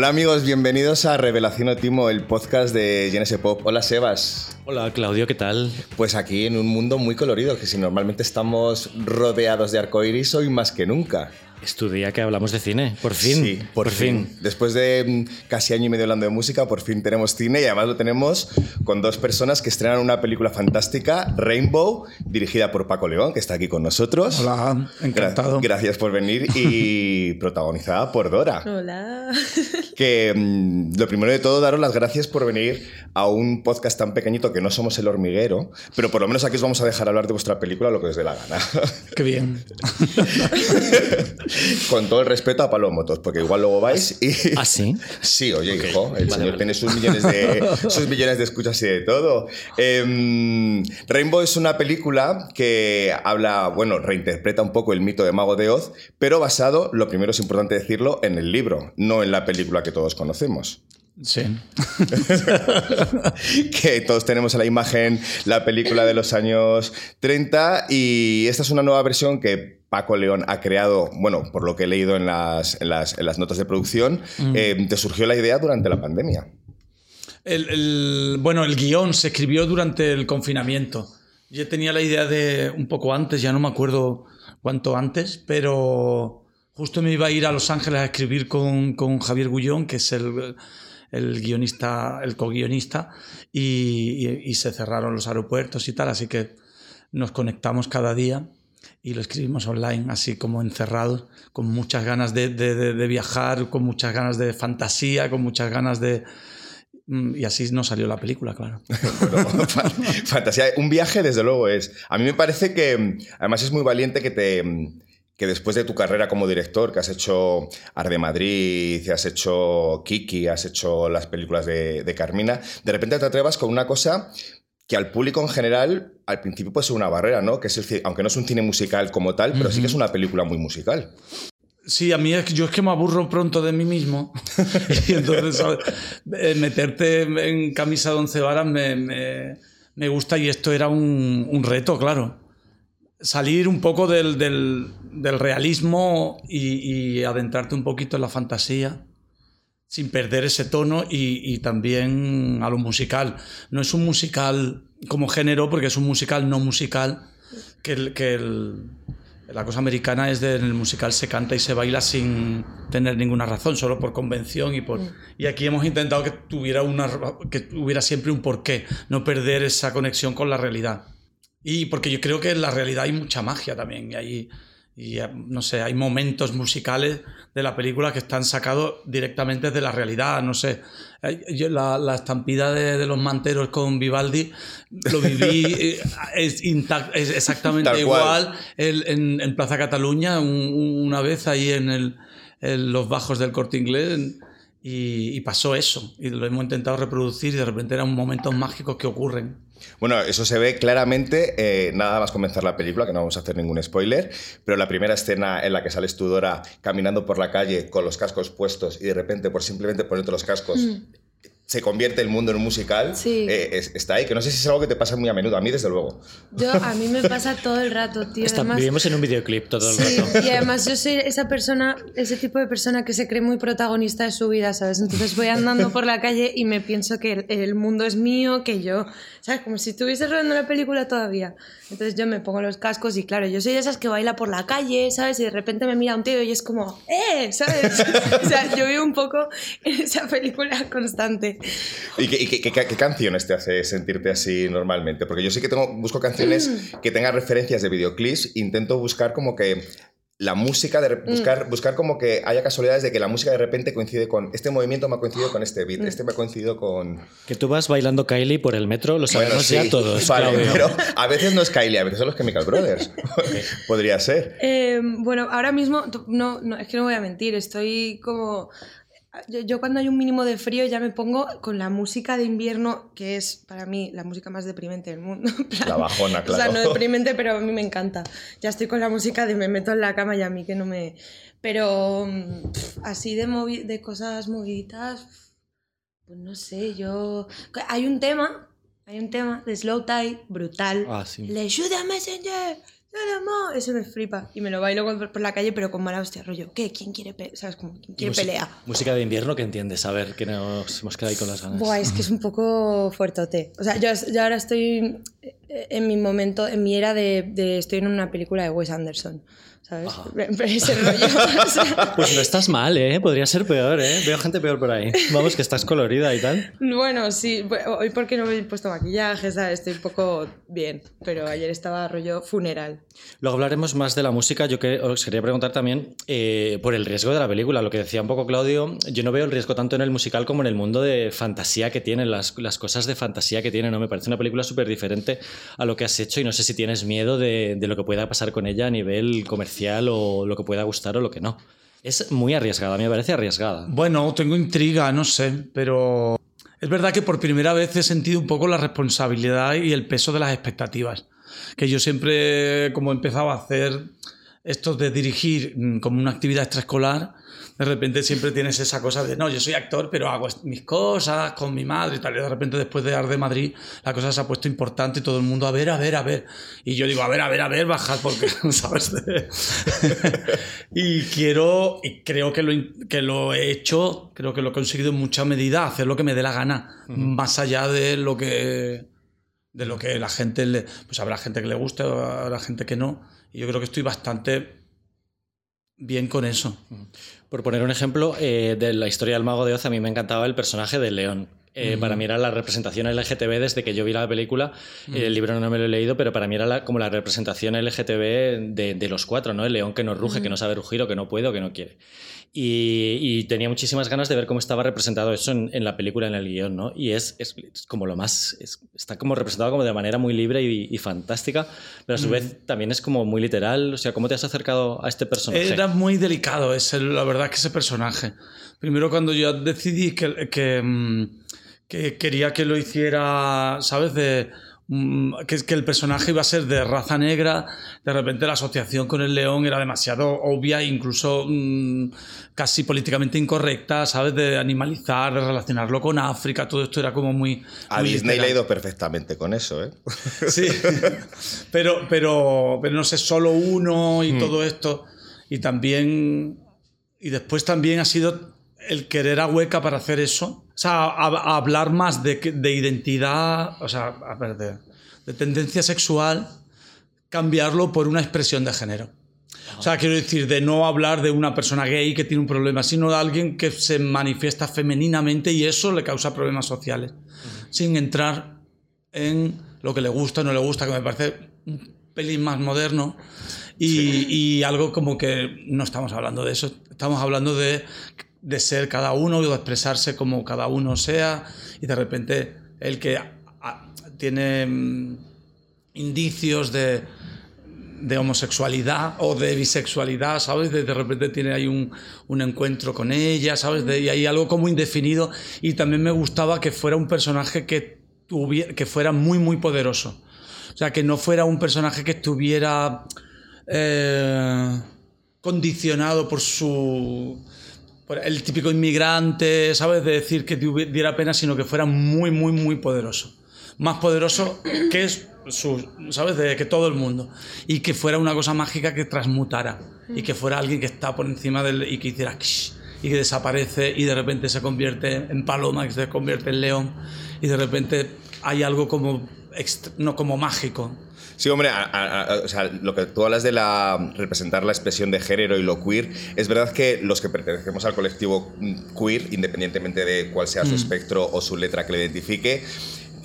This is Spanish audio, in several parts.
Hola amigos, bienvenidos a Revelación Otimo, el podcast de Genesis Pop. Hola Sebas. Hola Claudio, ¿qué tal? Pues aquí en un mundo muy colorido, que si normalmente estamos rodeados de arcoiris, hoy más que nunca. Es tu día que hablamos de cine, por fin. Sí, por, fin. Después de mm, casi año y medio hablando de música, por fin tenemos cine y además lo tenemos con dos personas que estrenan una película fantástica, Rainbow, dirigida por Paco León, que está aquí con nosotros. Hola, encantado. gracias por venir y protagonizada por Dora. Hola. Que mm, lo primero de todo, daros las gracias por venir a un podcast tan pequeñito que no somos el hormiguero, pero por lo menos aquí os vamos a dejar hablar de vuestra película lo que os dé la gana. Qué bien. Con todo el respeto a Pablo Motos, porque igual luego vais y... ¿Ah, sí? Sí, oye, hijo, el señor tiene sus millones, de, sus millones de escuchas y de todo. Em, Rainbow es una película que habla, bueno, reinterpreta un poco el mito de Mago de Oz, pero basado, lo primero es importante decirlo, en el libro, no en la película que todos conocemos. Sí. que todos tenemos en la imagen la película de los años 30 y esta es una nueva versión que Paco León ha creado, bueno, por lo que he leído en las, en las, en las notas de producción, eh, te surgió la idea durante la pandemia. El, el- bueno, el guion se escribió durante el confinamiento. Yo tenía la idea de un poco antes, ya no me acuerdo cuánto antes, pero justo me iba a ir a Los Ángeles a escribir con, con Javier Gullón, que es el, el guionista, el co-guionista, y, y- se cerraron los aeropuertos y tal, así que nos conectamos cada día y lo escribimos online, así como encerrados, con muchas ganas de, de- viajar, con muchas ganas de fantasía, con muchas ganas de... Mm, Y así nos salió la película, claro. Fantasía. Un viaje, desde luego, es. A mí me parece que, mm, además, es muy valiente que te. Que después de tu carrera como director, que has hecho Arde Madrid, has hecho Kiki, has hecho las películas de, de Carmina, de repente te atrevas con una cosa que al público en general al principio puede ser una barrera, ¿no? Que es el, aunque no es un cine musical como tal, pero sí que es una película muy musical. Sí, a mí es que yo es que me aburro pronto de mí mismo. y entonces ¿sabes? Eh, meterte en camisa de once varas me, me- me gusta y esto era un, un reto, claro. Salir un poco del, del- del realismo y, y adentrarte un poquito en la fantasía sin perder ese tono y, y también a lo musical. No es un musical como género porque es un musical no musical que, el- que el- la cosa americana es de en el musical se canta y se baila sin tener ninguna razón, solo por convención y por y aquí hemos intentado que tuviera una que tuviera siempre un porqué, no perder esa conexión con la realidad. Y porque yo creo que en la realidad hay mucha magia también y hay y eh, no sé, hay momentos musicales de la película que están sacados directamente de la realidad, no sé. La, la estampida de, de los manteros con Vivaldi lo viví, eh, es, intac- es exactamente Tal igual el- en, en Plaza Cataluña, un- una vez ahí en, el- en los bajos del corte inglés. en- y, y pasó eso, y lo hemos intentado reproducir y de repente eran momentos mágicos que ocurren. Bueno, eso se ve claramente, eh, nada más comenzar la película, que no vamos a hacer ningún spoiler, pero la primera escena en la que sales tú, Dora, caminando por la calle con los cascos puestos y de repente, por simplemente ponerte los cascos, se convierte el mundo en un musical, Sí. eh, es- está ahí, que no sé si es algo que te pasa muy a menudo, a mí desde luego. Yo, a mí me pasa todo el rato, tío. Está- además, vivimos en un videoclip todo el sí, rato. y además yo soy esa persona, ese tipo de persona que se cree muy protagonista de su vida, ¿sabes? Entonces voy andando por la calle y me pienso que el, el mundo es mío, que yo, ¿sabes? Como si estuviese rodando la película todavía. Entonces yo me pongo los cascos y claro, yo soy de esas que baila por la calle, ¿sabes? Y de repente me mira un tío y es como, ¡eh! ¿Sabes? o sea, yo vivo un poco en esa película constante. ¿Y qué, qué- qué- qué canciones te hace sentirte así normalmente? Porque yo sí que tengo, busco canciones que tengan referencias de videoclips, intento buscar como que la música, de, re- buscar, buscar como que haya casualidades de que la música de repente coincide con este movimiento me ha coincidido con este beat, este me ha coincidido con... Que tú vas bailando Kylie por el metro, lo sabemos Bueno, sí, ya todos, vale, pero a veces no es Kylie, a veces son los Chemical Brothers. Podría ser. Eh, bueno, ahora mismo, no, no, es que no voy a mentir, estoy como... Yo, yo cuando hay un mínimo de frío ya me pongo con la música de invierno, que es para mí la música más deprimente del mundo. plan, La bajona, O sea, claro. no deprimente, pero a mí me encanta. Ya estoy con la música de me meto en la cama y a mí que no me... Pero mm, así de, movi- de cosas moviditas, pues no sé, yo... Hay un tema, hay un tema de Slow Tide brutal. Ah, sí. Le ayuda a Messenger. "Salamo", Eso me flipa. Y me lo bailo por la calle, pero con mala hostia, rollo. ¿Qué? ¿Quién quiere pelea? ¿Sabes? Como, ¿quién quiere Música- pelea? Música de invierno que entiendes, a ver, que nos hemos quedado ahí con las ganas. Buah, es que es un poco fuertote. O sea, yo, yo ahora estoy en mi momento, en mi era de, de- Estoy en una película de Wes Anderson. ¿Sabes? Ese rollo. o sea, Pues no estás mal, ¿eh? Podría ser peor, ¿eh? Veo gente peor por ahí. Vamos, que estás colorida y tal. bueno, sí. Hoy porque no me he puesto maquillaje, ¿sabes? Estoy un poco bien. Pero ayer estaba rollo funeral. Luego hablaremos más de la música. Yo que, os quería preguntar también eh, por el riesgo de la película. Lo que decía un poco Claudio, yo no veo el riesgo tanto en el musical como en el mundo de fantasía que tiene, las, las cosas de fantasía que tiene. ¿no? Me parece una película súper diferente a lo que has hecho y no sé si tienes miedo de, de lo que pueda pasar con ella a nivel comercial o lo que pueda gustar o lo que no. Es muy arriesgada, me parece arriesgada. Bueno, tengo intriga, no sé, pero es verdad que por primera vez he sentido un poco la responsabilidad y el peso de las expectativas. Que yo siempre, como he empezado a hacer esto de dirigir mm, como una actividad extraescolar, de repente siempre tienes esa cosa de, no, yo soy actor, pero hago mis cosas con mi madre y tal. Y de repente después de Ar de Madrid, la cosa se ha puesto importante y todo el mundo, a ver, a ver, a ver. Y yo digo, a ver, a ver, a ver, bajad porque, ¿sabes? y quiero, y creo que lo, que lo he hecho, creo que lo he conseguido en mucha medida, hacer lo que me dé la gana, más allá de lo que de lo que la gente le, pues habrá gente que le guste, habrá gente que no. Y yo creo que estoy bastante bien con eso. Por poner un ejemplo, eh, de la historia del Mago de Oz, a mí me encantaba el personaje de León. Eh, Para mí era la representación LGTB desde que yo vi la película. Eh, el libro no me lo he leído, pero para mí era la- como la representación LGTB de, de los cuatro, ¿no? El león que no ruge, que no sabe rugir o que no puede o que no quiere. Y, y tenía muchísimas ganas de ver cómo estaba representado eso en, en la película, en el guion, ¿no? Y es, es- es como lo más. es- está como representado como de manera muy libre y, y fantástica, pero a su vez también es como muy literal. O sea, ¿cómo te has acercado a este personaje? Era muy delicado, ese, la verdad que ese personaje. Primero cuando yo decidí que, que, mm, que quería que lo hiciera, ¿sabes? De, mm, que, que el personaje iba a ser de raza negra, de repente la asociación con el león era demasiado obvia, incluso mm, casi políticamente incorrecta, ¿sabes? De animalizar, de relacionarlo con África, todo esto era como muy... A muy Disney le ha ido perfectamente con eso, ¿eh? Sí, pero, pero, pero no sé, solo uno y todo esto. Y también, y después también ha sido el querer a Hueca para hacer eso. O sea, a, a hablar más de, de identidad, o sea, a ver, de, de tendencia sexual, cambiarlo por una expresión de género. O sea, quiero decir, de no hablar de una persona gay que tiene un problema, sino de alguien que se manifiesta femeninamente y eso le causa problemas sociales. Sin entrar en lo que le gusta o no le gusta, que me parece un pelín más moderno. Y, y algo como que no estamos hablando de eso, estamos hablando de, de ser cada uno o de expresarse como cada uno sea. Y de repente el que tiene mm, indicios de, de homosexualidad o de bisexualidad, ¿sabes? De, de repente tiene ahí un, un encuentro con ella, ¿sabes? De, y hay algo como indefinido. Y también me gustaba que fuera un personaje que, tuviera, que fuera muy, muy poderoso. O sea, que no fuera un personaje que estuviera eh, condicionado por su... el típico inmigrante, ¿sabes? De decir que tuvi- diera pena, sino que fuera muy, muy, muy poderoso. Más poderoso que es ¿sabes? De que todo el mundo. Y que fuera una cosa mágica que transmutara. Y que fuera alguien que está por encima del. y que hiciera. y que desaparece y de repente se convierte en paloma, que se convierte en león. Y de repente hay algo como. no como mágico. Sí, hombre, a- a- a- o sea, lo que tú hablas de la representar la expresión de género y lo queer, es verdad que los que pertenecemos al colectivo mm, queer, independientemente de cuál sea su espectro o su letra que le identifique,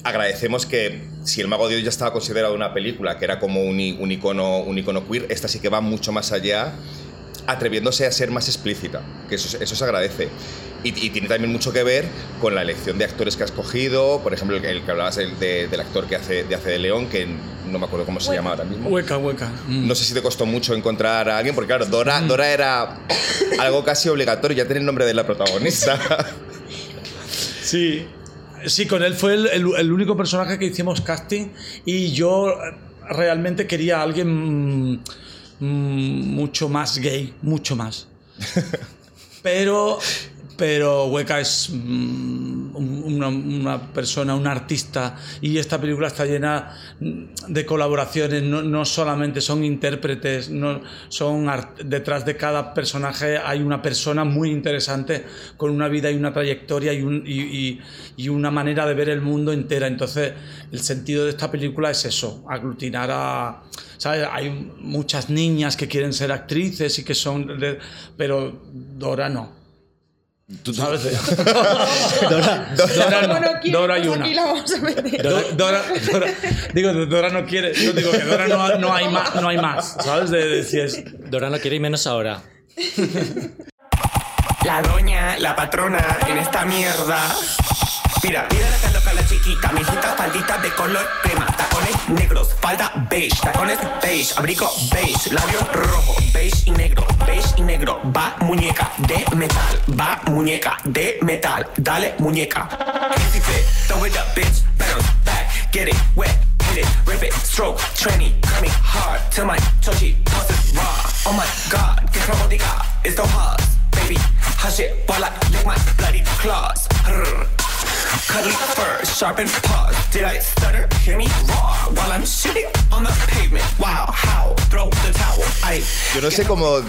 agradecemos que si El Mago de Dios ya estaba considerado una película que era como un, un icono, un icono queer, esta sí que va mucho más allá, atreviéndose a ser más explícita, que eso, eso se agradece. Y, y tiene también mucho que ver con la elección de actores que has cogido, por ejemplo, el, que- el que hablabas el de- del actor que hace de, hace de León, que no me acuerdo cómo se llama ahora mismo. Hueca, hueca. Mm. No sé si te costó mucho encontrar a alguien, porque claro, Dora, Dora era algo casi obligatorio, ya tiene el nombre de la protagonista. Sí, sí, con él fue el, el- el único personaje que hicimos casting y yo realmente quería a alguien mm, mm, mucho más gay, mucho más. Pero pero Hueca es mm, un- una, persona, un artista, y esta película está llena de colaboraciones, no, no solamente son intérpretes, no, son detrás de cada personaje hay una persona muy interesante con una vida y una trayectoria y una manera de ver el mundo entera. Entonces, el sentido de esta película es eso, aglutinar a... ¿sabes? Hay muchas niñas que quieren ser actrices y que son... de- pero Dora no. Tú- ¿Sabes? Dora, Dora no. ¿quién? Dora hay una. aquí la vamos a meter. Do- Dora, Dora- digo, Dora no quiere. Yo digo que Dora no, no hay más, no hay más, ¿sabes? De, de si es. Dora no quiere y menos ahora. La doña, la patrona en esta mierda. Mira, mira la loca la chiquita, mijita faldita de color crema, tacones negros, falda beige, tacones beige, abrigo beige, labios rojo, beige y negro, beige y negro, va muñeca de metal, va muñeca de metal, dale muñeca. Rip it, stroke, hard. Till my raw. Oh my god, que it's the hard, baby, hush it my bloody claws. Fur, sharpened paws. Did I stutter? Hear me roar while I'm shooting on the pavement. Wow, how? Throw the towel. I Yo no sé cómo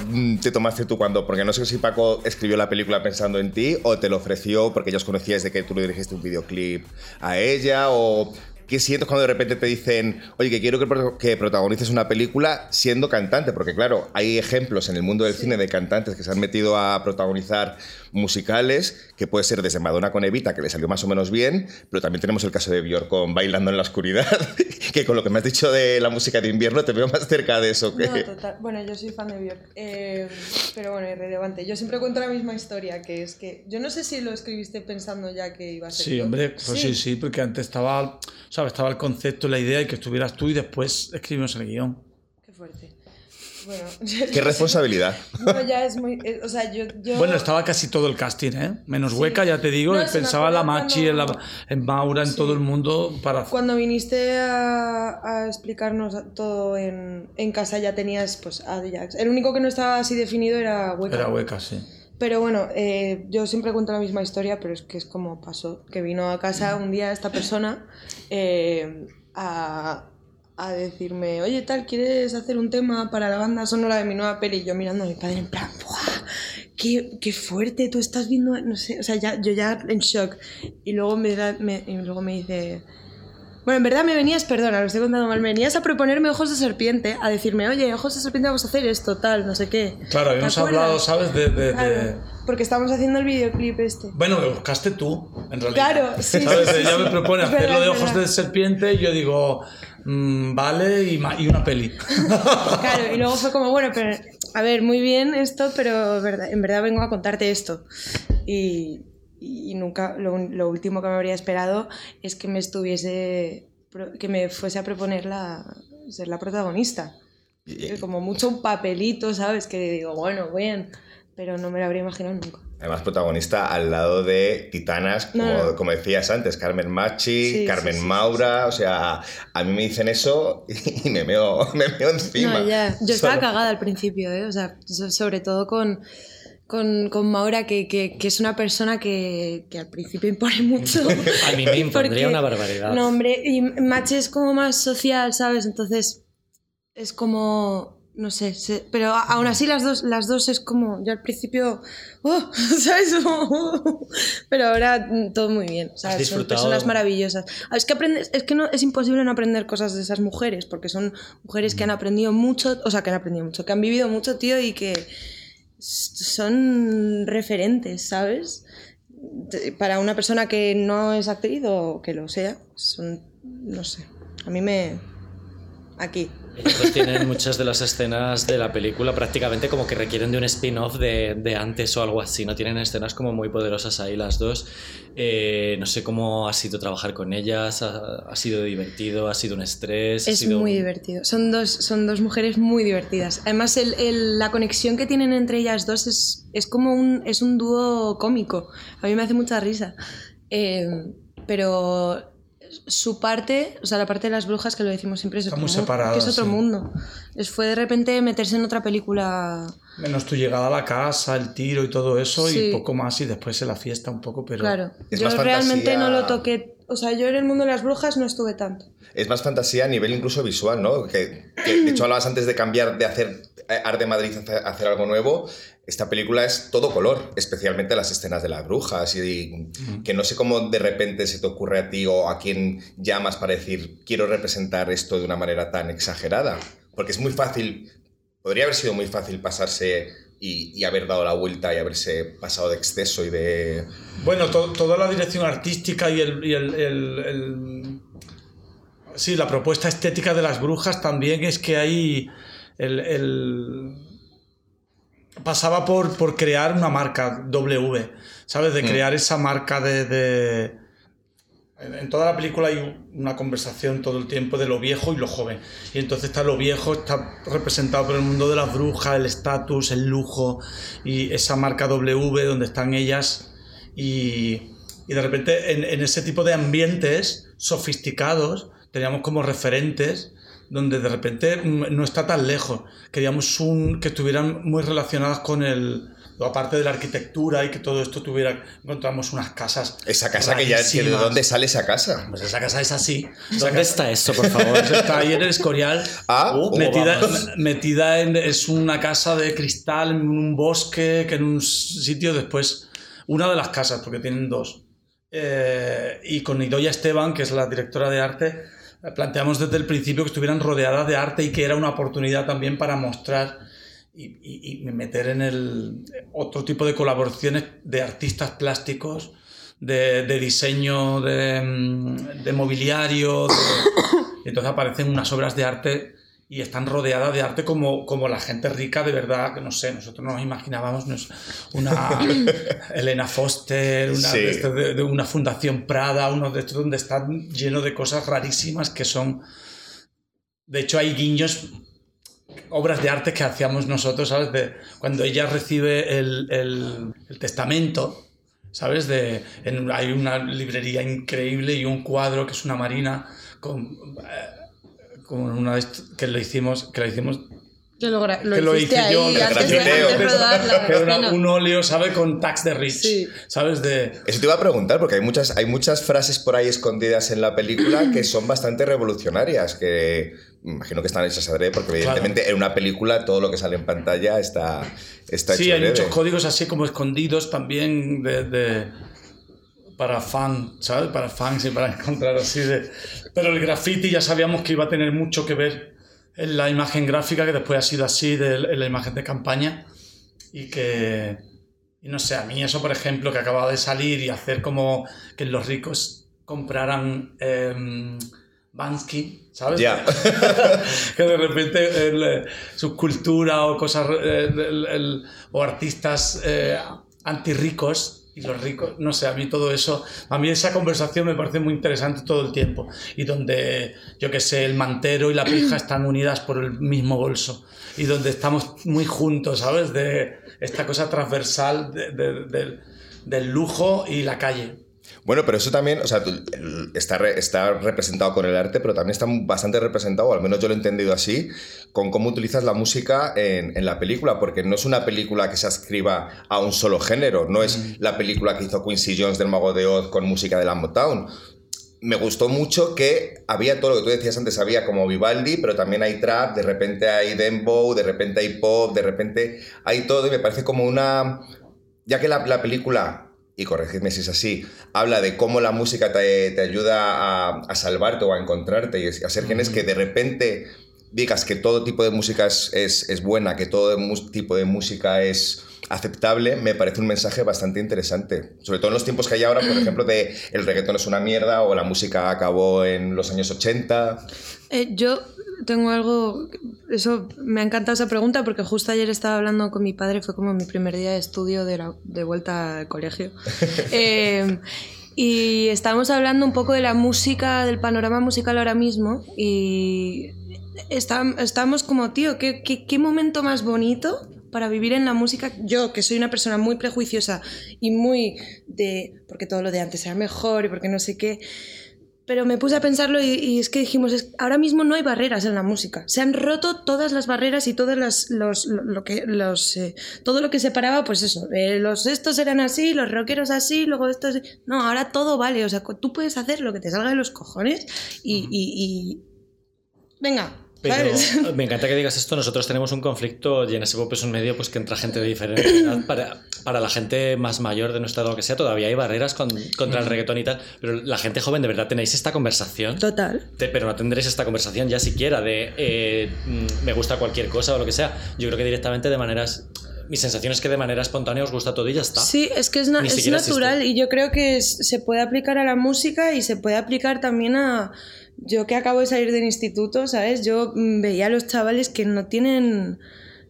te tomaste tú cuando, porque no sé si Paco escribió la película pensando en ti o te lo ofreció porque ya os conocíais de que tú le dirigiste un videoclip a ella o qué sientes cuando de repente te dicen, oye, que quiero que, pro- que protagonices una película siendo cantante, porque claro, hay ejemplos en el mundo del cine de cantantes que se han metido a protagonizar musicales, que puede ser desde Madonna con Evita, que le salió más o menos bien, pero también tenemos el caso de Björk con Bailando en la Oscuridad, que con lo que me has dicho de la música de invierno te veo más cerca de eso que... No, total. Bueno, yo soy fan de Björk. eh, pero bueno, irrelevante. Yo siempre cuento la misma historia, que es que yo no sé si lo escribiste pensando ya que iba a ser. Sí, tú. hombre, pues sí, sí, porque antes estaba, ¿sabes? Estaba el concepto, la idea y que estuvieras tú y después escribimos el guion. Qué fuerte. Bueno, Qué responsabilidad. no, ya es muy. o sea, yo. yo- Bueno, estaba casi todo el casting, ¿eh? Menos Hueca, ya te digo, No, pensaba en la Machi, en, la, cuando- en Maura, en todo el mundo para... Cuando viniste a, a explicarnos todo en, en casa ya tenías pues a Ajax. El único que no estaba así definido era Hueca. Era Hueca, sí. Pero bueno, eh, yo siempre cuento la misma historia, pero es que es como pasó, que vino a casa un día esta persona eh, a, a decirme, oye tal, ¿quieres hacer un tema para la banda sonora de mi nueva peli? Y yo mirando a mi padre en plan, ¡buah! Qué, qué fuerte, tú estás viendo, no sé, o sea, ya, yo ya en shock. Y luego me, da- me- y luego me dice, bueno, en verdad me venías, perdona, lo estoy contando mal, me venías a proponerme ojos de serpiente, a decirme, oye, ojos de serpiente vamos a hacer esto, tal, no sé qué. Claro, ¿Te habíamos hablado, ¿sabes? De, de- de- Claro, porque estamos haciendo el videoclip este. Bueno, me buscaste tú, en realidad. Claro, sí, ¿Sabes? sí, Ella sí. me propone hacerlo de ojos de serpiente y yo digo, mm, vale, y, y una peli. Claro, y luego fue como, bueno, pero a ver, muy bien esto, pero en verdad vengo a contarte esto. Y, y nunca, lo, lo último que me habría esperado es que me estuviese, que me fuese a proponer la, ser la protagonista. Como mucho un papelito, ¿sabes? Que digo, bueno, bien, pero no me lo habría imaginado nunca. Además, protagonista al lado de titanas, como, No, no. como decías antes, Carmen Machi, Sí, Carmen sí, sí, Maura. O sea, a mí me dicen eso y me meo, me meo encima. No, ya. Yo estaba Solo- cagada al principio, ¿eh? O sea, so- sobre todo con, con, con Maura, que, que, que es una persona que, que al principio impone mucho. A mí me impondría Porque- una barbaridad. No, hombre, y Machi es como más social, ¿sabes? Entonces es como. No sé, se- pero aún así las dos, las dos es como. Yo al principio. ¡Oh! ¿Sabes? pero ahora mm, todo muy bien. ¿Has ¿sabes? Son personas maravillosas. Es que aprendes, es que no, es imposible no aprender cosas de esas mujeres, porque son mujeres que han aprendido mucho, o sea, que han aprendido mucho, que han vivido mucho, tío, y que son referentes, ¿sabes? Para una persona que no es actriz o que lo sea, son, no sé, a mí me... Aquí. Ellas dos tienen muchas de las escenas de la película prácticamente como que requieren de un spin-off de, de antes o algo así, ¿no? Tienen escenas como muy poderosas ahí las dos. Eh, no sé cómo ha sido trabajar con ellas, ha, ha sido divertido, ha sido un estrés. ha Es sido muy un- divertido. Son dos, son dos mujeres muy divertidas. Además, el- el- la conexión que tienen entre ellas dos es, es como un, es un dúo cómico. A mí me hace mucha risa. Eh, pero su parte, o sea, la parte de las brujas, que lo decimos siempre, es, otro que es otro sí. mundo. Es, fue de repente meterse en otra película. Menos tu llegada a la casa, el tiro y todo eso, Sí. y poco más, y después en la fiesta un poco, pero... Claro. Es yo realmente fantasía- no lo toqué. O sea, yo en el mundo de las brujas no estuve tanto. Es más fantasía a nivel incluso visual, ¿no? Que, que, de hecho hablabas antes de cambiar, de hacer eh, Art de Madrid, hacer algo nuevo. Esta película es todo color, especialmente las escenas de las brujas y que no sé cómo de repente se te ocurre a ti o a quién llamas para decir quiero representar esto de una manera tan exagerada. Porque es muy fácil, podría haber sido muy fácil pasarse y, y haber dado la vuelta y haberse pasado de exceso y de... Bueno, to- toda la dirección artística y el, y el- el- el- Sí, la propuesta estética de las brujas también es que hay... El- Pasaba por, por crear una marca W, ¿sabes? De crear esa marca de... de- En en toda la película hay una conversación todo el tiempo de lo viejo y lo joven. Y entonces está lo viejo, está representado por el mundo de las brujas, el estatus, el lujo y esa marca W donde están ellas y, y de repente en, en ese tipo de ambientes sofisticados teníamos como referentes donde de repente no está tan lejos. Queríamos un, que estuvieran muy relacionadas con el... Aparte de la arquitectura y que todo esto tuviera... Encontramos unas casas... Esa casa que ya... ¿De rarísimas. dónde sale esa casa? Pues esa casa es así. ¿Dónde casa- está eso, por favor? Está ahí en el Escorial. Ah, Oh, metida, vamos. metida en. Es una casa de cristal en un bosque, que en un sitio después. Una de las casas, porque tienen dos. Eh, y con Idoya Esteban, que es la directora de arte, planteamos desde el principio que estuvieran rodeadas de arte y que era una oportunidad también para mostrar y, meter en el otro tipo de colaboraciones de artistas plásticos, de, diseño de, mm, de mobiliario. de- entonces aparecen unas obras de arte y están rodeadas de arte como, como la gente rica de verdad, que no sé, nosotros nos imaginábamos no es una Elena Foster, una, Sí. de, estos de- de una Fundación Prada, uno de estos donde están lleno de cosas rarísimas que son... De hecho hay guiños obras de arte que hacíamos nosotros, ¿sabes? De, cuando ella recibe el, el- el testamento, ¿sabes? De, en- hay una librería increíble y un cuadro que es una marina con, eh, con una est- que lo hicimos, que lo hicimos Que lo, lo Que lo hice yo, ahí lo antes de, grafiteo. antes de rodar la que era un óleo, ¿sabes? Con tax de Rich, Sí. ¿sabes? De, Eso te iba a preguntar, porque hay muchas, hay muchas frases por ahí escondidas en la película que son bastante revolucionarias, que me imagino que están hechas adrede, porque evidentemente en una película todo lo que sale en pantalla está, está sí, hecho hay adrede. muchos códigos así como escondidos también de, de- para fan, ¿sabes? Para fans y para encontrar así de... Pero el graffiti ya sabíamos que iba a tener mucho que ver en la imagen gráfica, que después ha sido así, de, en la imagen de campaña, y que... Y no sé, a mí eso, por ejemplo, que acababa de salir y hacer como que los ricos compraran... em, Bansky, ¿sabes? Ya. que de repente el, eh, su cultura o cosas eh, el- el- o artistas eh, antirricos y los ricos, no sé, a mí todo eso, a mí esa conversación me parece muy interesante todo el tiempo y donde yo que sé, el mantero y la pija están unidas por el mismo bolso y donde estamos muy juntos, ¿sabes? De esta cosa transversal de- de- del- del lujo y la calle. Bueno, pero eso también, o sea, está, re- está representado con el arte, pero también está bastante representado, o al menos yo lo he entendido así, con cómo utilizas la música en, en la película, porque no es una película que se ascriba a un solo género, no es la película que hizo Quincy Jones del Mago de Oz con música de la Motown. Me gustó mucho que había todo lo que tú decías antes, había como Vivaldi, pero también hay trap, de repente hay dembow, de repente hay pop, de repente hay todo, y me parece como una... Ya que la, la película y corregidme si es así, habla de cómo la música te, te ayuda a, a salvarte o a encontrarte y a ser quien es, que de repente digas que todo tipo de música es, es, es buena, que todo tipo de música es aceptable, me parece un mensaje bastante interesante. Sobre todo en los tiempos que hay ahora, por ejemplo, de el reggaetón es una mierda o la música acabó en los años 80. Eh, yo tengo algo, eso me ha encantado esa pregunta porque justo ayer estaba hablando con mi padre, fue como mi primer día de estudio de, la- de vuelta al colegio. Eh, y estábamos hablando un poco de la música, del panorama musical ahora mismo y está- estábamos como, tío, ¿qué, qué, qué momento más bonito para vivir en la música? Yo, que soy una persona muy prejuiciosa y muy de, porque todo lo de antes era mejor y porque no sé qué pero me puse a pensarlo y, y es que dijimos, es- ahora mismo no hay barreras en la música. Se han roto todas las barreras y todas las, los, lo, lo que, los, eh, todo lo que separaba, pues eso, eh, los estos eran así, los rockeros así, luego estos... No, ahora todo vale, o sea, tú puedes hacer lo que te salga de los cojones y... y- y- Venga, Pero ¿sabes? me encanta que digas esto. Nosotros tenemos un conflicto y en ese pop es un medio pues que entra gente de diferente edad. Para, para la gente más mayor de nuestra edad, lo que sea, todavía hay barreras con- contra el reggaetón y tal. Pero la gente joven, de verdad, tenéis esta conversación. Total. Te- pero no tendréis esta conversación ya siquiera de eh, mm, me gusta cualquier cosa o lo que sea. Yo creo que directamente de maneras. Mi sensación es que de manera espontánea os gusta todo y ya está. Sí, es que es, na- natural existe. y yo creo que es- se puede aplicar a la música y se puede aplicar también a... Yo que acabo de salir del instituto, ¿sabes? Yo mm, veía a los chavales que no tienen...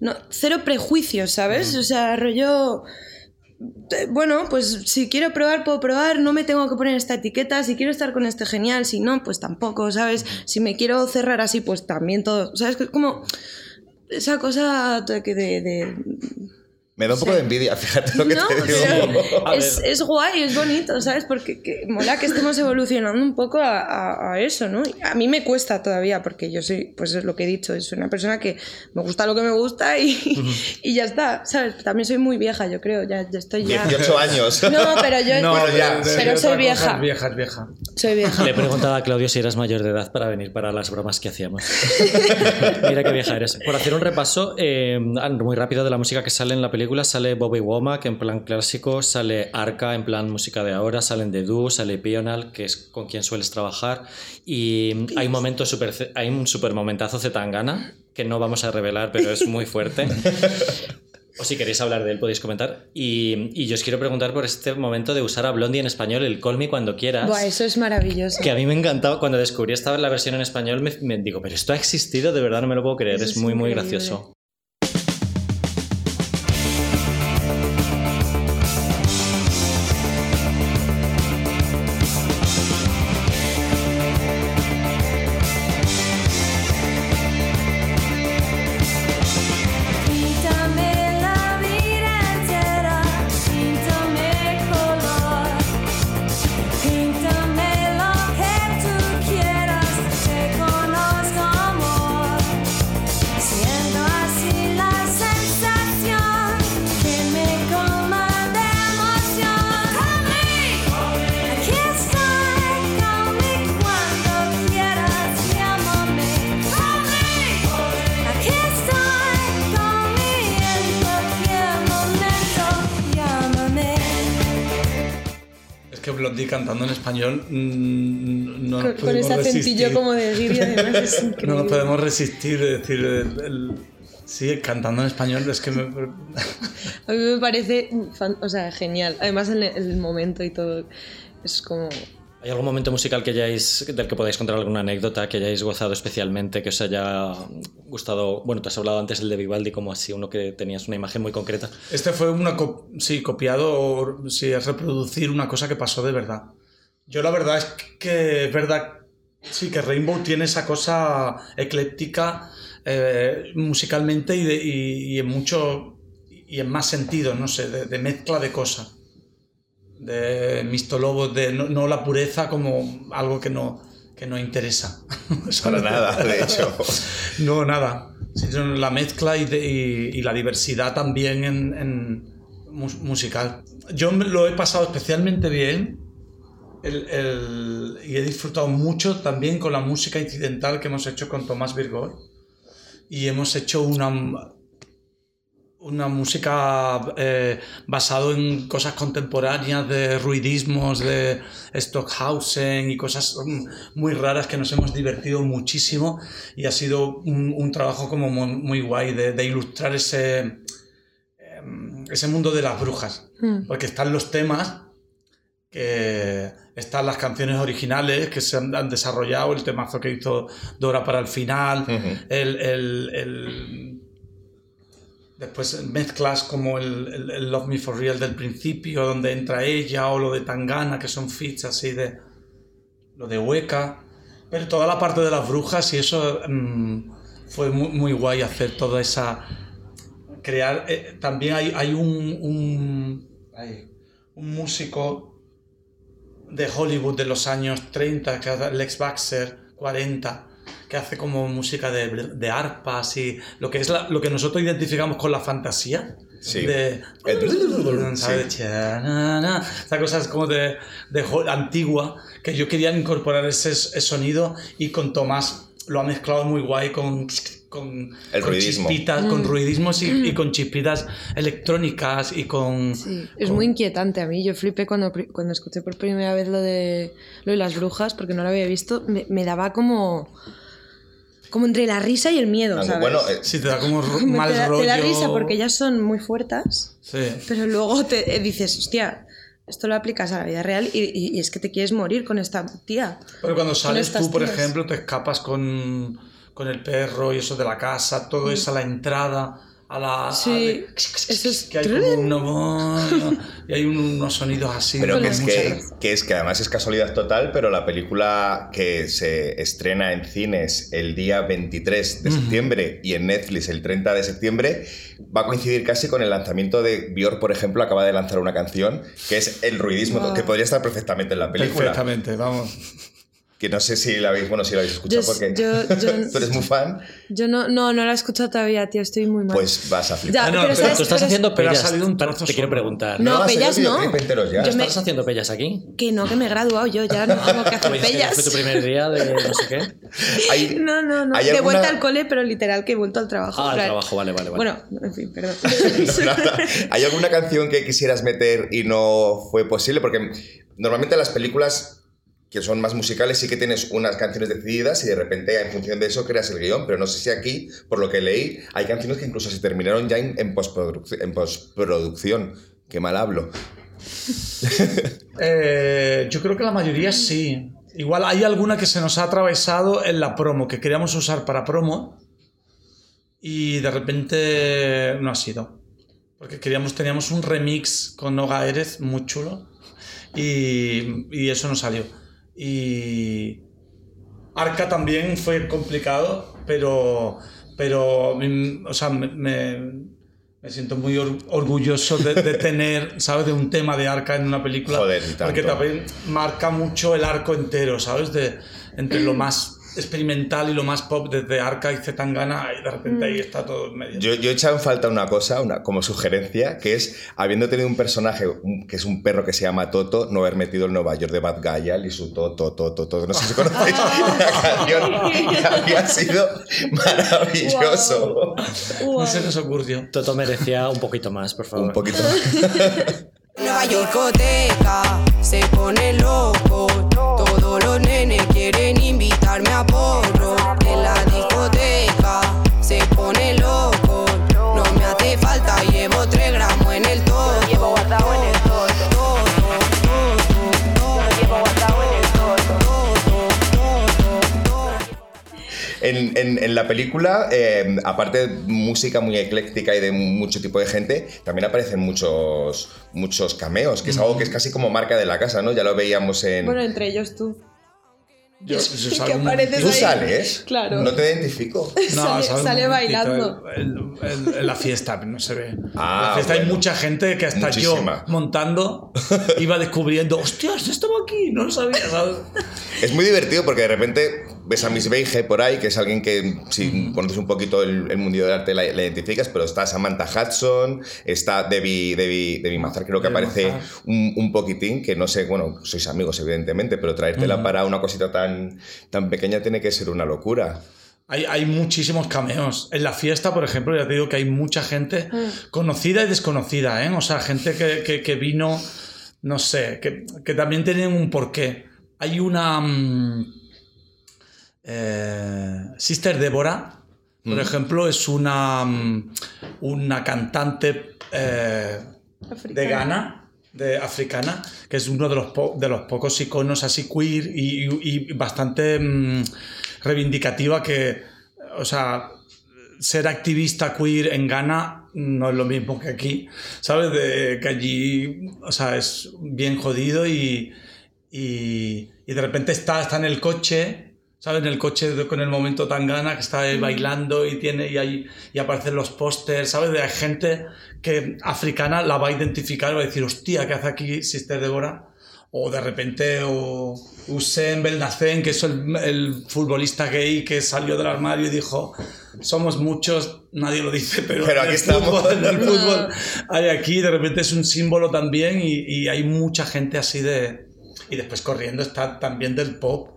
No, cero prejuicios, ¿sabes? O sea, rollo... eh, Bueno, pues si quiero probar, puedo probar, no me tengo que poner esta etiqueta, si quiero estar con este genial, si no, pues tampoco, ¿sabes? Si me quiero cerrar así, pues también todo, ¿sabes? Que es como esa cosa de, de, Me da un poco de envidia, fíjate lo que no, te digo. pero es, es guay, es bonito, ¿sabes? Porque que, mola que estemos evolucionando un poco a, a- a eso, ¿no? A mí me cuesta todavía, porque yo soy, pues es lo que he dicho, soy una persona que me gusta lo que me gusta y, y ya está, ¿sabes? También soy muy vieja, yo creo, ya, ya estoy ya... 18 años. No, pero yo No, Bueno, ya, pero soy vieja. es vieja, es vieja. Soy vieja. Le he preguntado a Claudio si eras mayor de edad para venir para las bromas que hacíamos. Mira qué vieja eres. Por hacer un repaso eh, muy rápido de la música que sale en la película, sale Bobby Womack en plan clásico, sale Arca en plan música de ahora, salen The Do, sale Pional, que es con quien sueles trabajar, y hay un momento super, hay un super momentazo Zetangana, que no vamos a revelar, pero es muy fuerte. O si queréis hablar de él, podéis comentar. Y, y yo os quiero preguntar por este momento de usar a Blondie en español, el Call Me cuando quieras. Buah, eso es maravilloso. Que a mí me encantaba cuando descubrí esta la versión en español, me, me digo, pero esto ha existido, de verdad no me lo puedo creer, Eso es, muy, muy gracioso. Español mm, no nos Con, con podemos ese acentillo resistir. como de guiri, además es increíble. No nos podemos resistir, es decir, el- el- sí, cantando en español es que me... A mí me parece fan- o sea, genial. Además, el, el momento y todo es como. ¿Hay algún momento musical que hayáis, del que podáis contar alguna anécdota que hayáis gozado especialmente, que os haya gustado? Bueno, te has hablado antes el de Vivaldi como así, uno que tenías una imagen muy concreta. Este fue una co- sí, copiado o sí, es reproducir una cosa que pasó de verdad. Yo la verdad es que es verdad, sí, que Rainbow tiene esa cosa ecléctica eh, musicalmente y, de- y- y en mucho y en más sentido, no sé, de, de mezcla de cosas. De mistolobos, de no, no la pureza como algo que no, que no interesa. Para nada, de hecho. No, nada. Sino la mezcla y, de- y- la diversidad también en, en mus- musical. Yo lo he pasado especialmente bien el- el- y he disfrutado mucho también con la música incidental que hemos hecho con Tomás Virgor. Y hemos hecho una, una música eh, basado en cosas contemporáneas de ruidismos de Stockhausen y cosas mm, muy raras que nos hemos divertido muchísimo y ha sido un, un trabajo como muy, muy guay de, de ilustrar ese, em, ese mundo de las brujas Mm. porque están los temas que están las canciones originales que se han, han desarrollado el temazo que hizo Dora para el final el, el- el- después mezclas como el, el- Love Me For Real del principio, donde entra ella, o lo de Tangana, que son feats así de lo de Hueca, pero toda la parte de las brujas y eso mm, fue muy, muy guay hacer toda esa crear eh, también hay, hay un, un, hay un músico de Hollywood de los años 30, que hace Lex Baxter, 40, que hace como música de, de arpas y lo que es la- lo que nosotros identificamos con la fantasía. Sí. De, sí. Esta cosa es como de, de antigua, que yo quería incorporar ese, ese sonido y con Tomás lo ha mezclado muy guay con, con, El con ruidismo. chispitas, con ruidismos y, y con chispitas electrónicas y con... Sí, es muy inquietante a mí. Yo flipé cuando, cuando escuché por primera vez lo de, lo de las brujas, porque no lo había visto. Me, me daba como. como entre la risa y el miedo, ¿sabes? Bueno, eh, Sí, te da como mal te, da, rollo. te da risa porque ellas son muy fuertes, Sí. pero luego te eh, dices, hostia, esto lo aplicas a la vida real y, y- y es que te quieres morir con esta tía. Pero cuando sales tú, por tías. ejemplo, te escapas con, con el perro y eso de la casa, todo eso a la entrada, a la... Sí, a de- eso es- Que hay como una- y hay un- unos sonidos así. Pero de que es que, que es que además es casualidad total, pero la película que se estrena en cines el día 23 de septiembre y en Netflix el 30 de septiembre va a coincidir casi con el lanzamiento de Bior, por ejemplo, acaba de lanzar una canción que es el ruidismo, Wow. que podría estar perfectamente en la película. Perfectamente, vamos. Que no sé si la habéis, bueno, si la habéis escuchado Yo- porque yo- yo- tú eres muy fan, Yo no, no, no la he escuchado todavía, tío, estoy muy mal. pues vas a flipar. Ya, Ah, no, pero, pero ¿sabes? Tú estás Pero haciendo pero ha pellas. salido un Te- trozo te quiero preguntar. No, salir pellas no. ya. Yo me- ¿Estás haciendo pellas aquí? Que no, que me he graduado yo, ya no tengo que hacer pellas. Fue tu primer día de no sé qué. Hay- No, no, no. ¿Hay De alguna- vuelta al cole, pero literal que he vuelto al trabajo. Ah, al trabajo, vale, vale, vale. Bueno, en fin, perdón. No, nada. ¿Hay alguna canción que quisieras meter y no fue posible? Porque normalmente las películas que son más musicales sí que tienes unas canciones decididas y de repente en función de eso creas el guion, pero no sé si aquí, por lo que leí, hay canciones que incluso se terminaron ya en, en postproduc- en postproducción. Qué mal hablo. Eh, yo creo que la mayoría sí. Igual hay alguna que se nos ha atravesado en la promo, que queríamos usar para promo y de repente no ha sido. Porque queríamos, teníamos un remix con Noga Erez muy chulo y, y eso no salió. Y Arca también fue complicado, pero, pero mm, o sea, me, me- siento muy or- orgulloso de, de tener, ¿sabes? De un tema de Arca en una película. Joder. Porque también marca mucho el arco entero, ¿sabes? De, entre lo más experimental y lo más pop desde Arca y Zetangana y de repente ahí está todo medio. Yo, yo he echado en falta una cosa, una, como sugerencia, que es, habiendo tenido un personaje un- que es un perro que se llama Toto, no haber metido el Nueva York de Bad Gayal y su Toto, Toto, Toto. No sé si conocéis la canción. que Había sido maravilloso. No se nos ocurrió. Toto merecía un poquito más, por favor. Un poquito. Nueva discoteca se pone loco. En, la película, eh, aparte de música muy ecléctica y de mucho tipo de gente, también aparecen muchos, muchos cameos, que es algo que es casi como marca de la casa, ¿no? Ya lo veíamos en... bueno, entre ellos tú. Yo, yo salgo ¿Tú ahí. sales? Claro. No te identifico. No, sale bailando. el- el- el- En la fiesta, no se ve. Ah, la fiesta hay mucha gente que hasta Muchísima. yo montando iba descubriendo, hostias, estaba aquí, no lo sabía, ¿sabes? Es muy divertido porque de repente ves a Miss Beige por ahí, que es alguien que si conoces un poquito el, el mundo del arte la, la identificas, pero está Samantha Hudson, está Debbie, Debbie, Debbie Mazar, creo que Debbie aparece un, un poquitín, que no sé, bueno, sois amigos evidentemente, pero traértela para una cosita tan, tan pequeña tiene que ser una locura. Hay, hay muchísimos cameos. En la fiesta, por ejemplo, ya te digo que hay mucha gente conocida y desconocida, ¿eh? O sea, gente que, que- que vino, no sé, que, que también tienen un porqué. Hay una... mm, eh, Sister Débora, por ejemplo, es una, mm, una cantante eh, de Africana. Ghana, de africana, que es uno de los, po- de los pocos iconos así queer y, y- y bastante mm, reivindicativa que, o sea, ser activista queer en Ghana no es lo mismo que aquí, ¿sabes? De, que allí, o sea, es bien jodido y, y, y de repente está, está en el coche, ¿sabes? En el coche de- con el momento tan gana que está ahí bailando y tiene y, ahí, y aparecen los pósters, ¿sabes? De hay gente que africana la va a identificar va a decir, hostia, ¿qué hace aquí Sister Deborah? o de repente o Hussein Belnacén, que es el, el futbolista gay que salió del armario y dijo, somos muchos, nadie lo dice, pero, Pero en aquí el estamos". fútbol- en el fútbol hay aquí, de repente es un símbolo también y, y hay mucha gente así de... Y después corriendo está también del pop.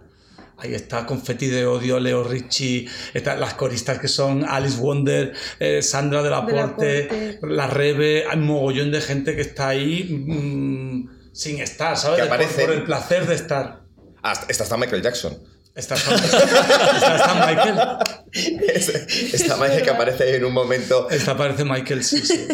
Ahí está Confetti de Odio, Leo Ricci, están las coristas que son Alice Wonder, eh, Sandra de la De la Porte, la Rebe, hay un mogollón de gente que está ahí mm, sin estar, ¿sabes? Por- aparece. por el placer de estar. Ah, está hasta Michael Jackson. Está, está, está Michael. Está Michael que aparece ahí en un momento. Esta parece Michael, sí, sí.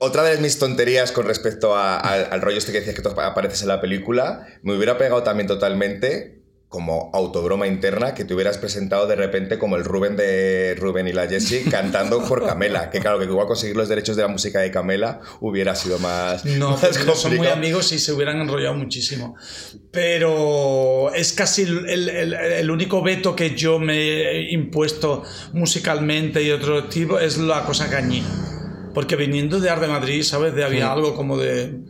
Otra de mis tonterías con respecto a- al, al rollo este que decías que tú apareces en la película, me hubiera pegado también totalmente como autobroma interna que te hubieras presentado de repente como el Rubén de Rubén y la Jessie cantando por Camela. Que claro, que igual conseguir los derechos de la música de Camela hubiera sido más, No, más porque son muy complicado. amigos y se hubieran enrollado muchísimo. Pero es casi el, el- el- único veto que yo me he impuesto musicalmente y otro tipo es la cosa cañí. Porque viniendo de Arte de Madrid, ¿sabes? De, había algo como de,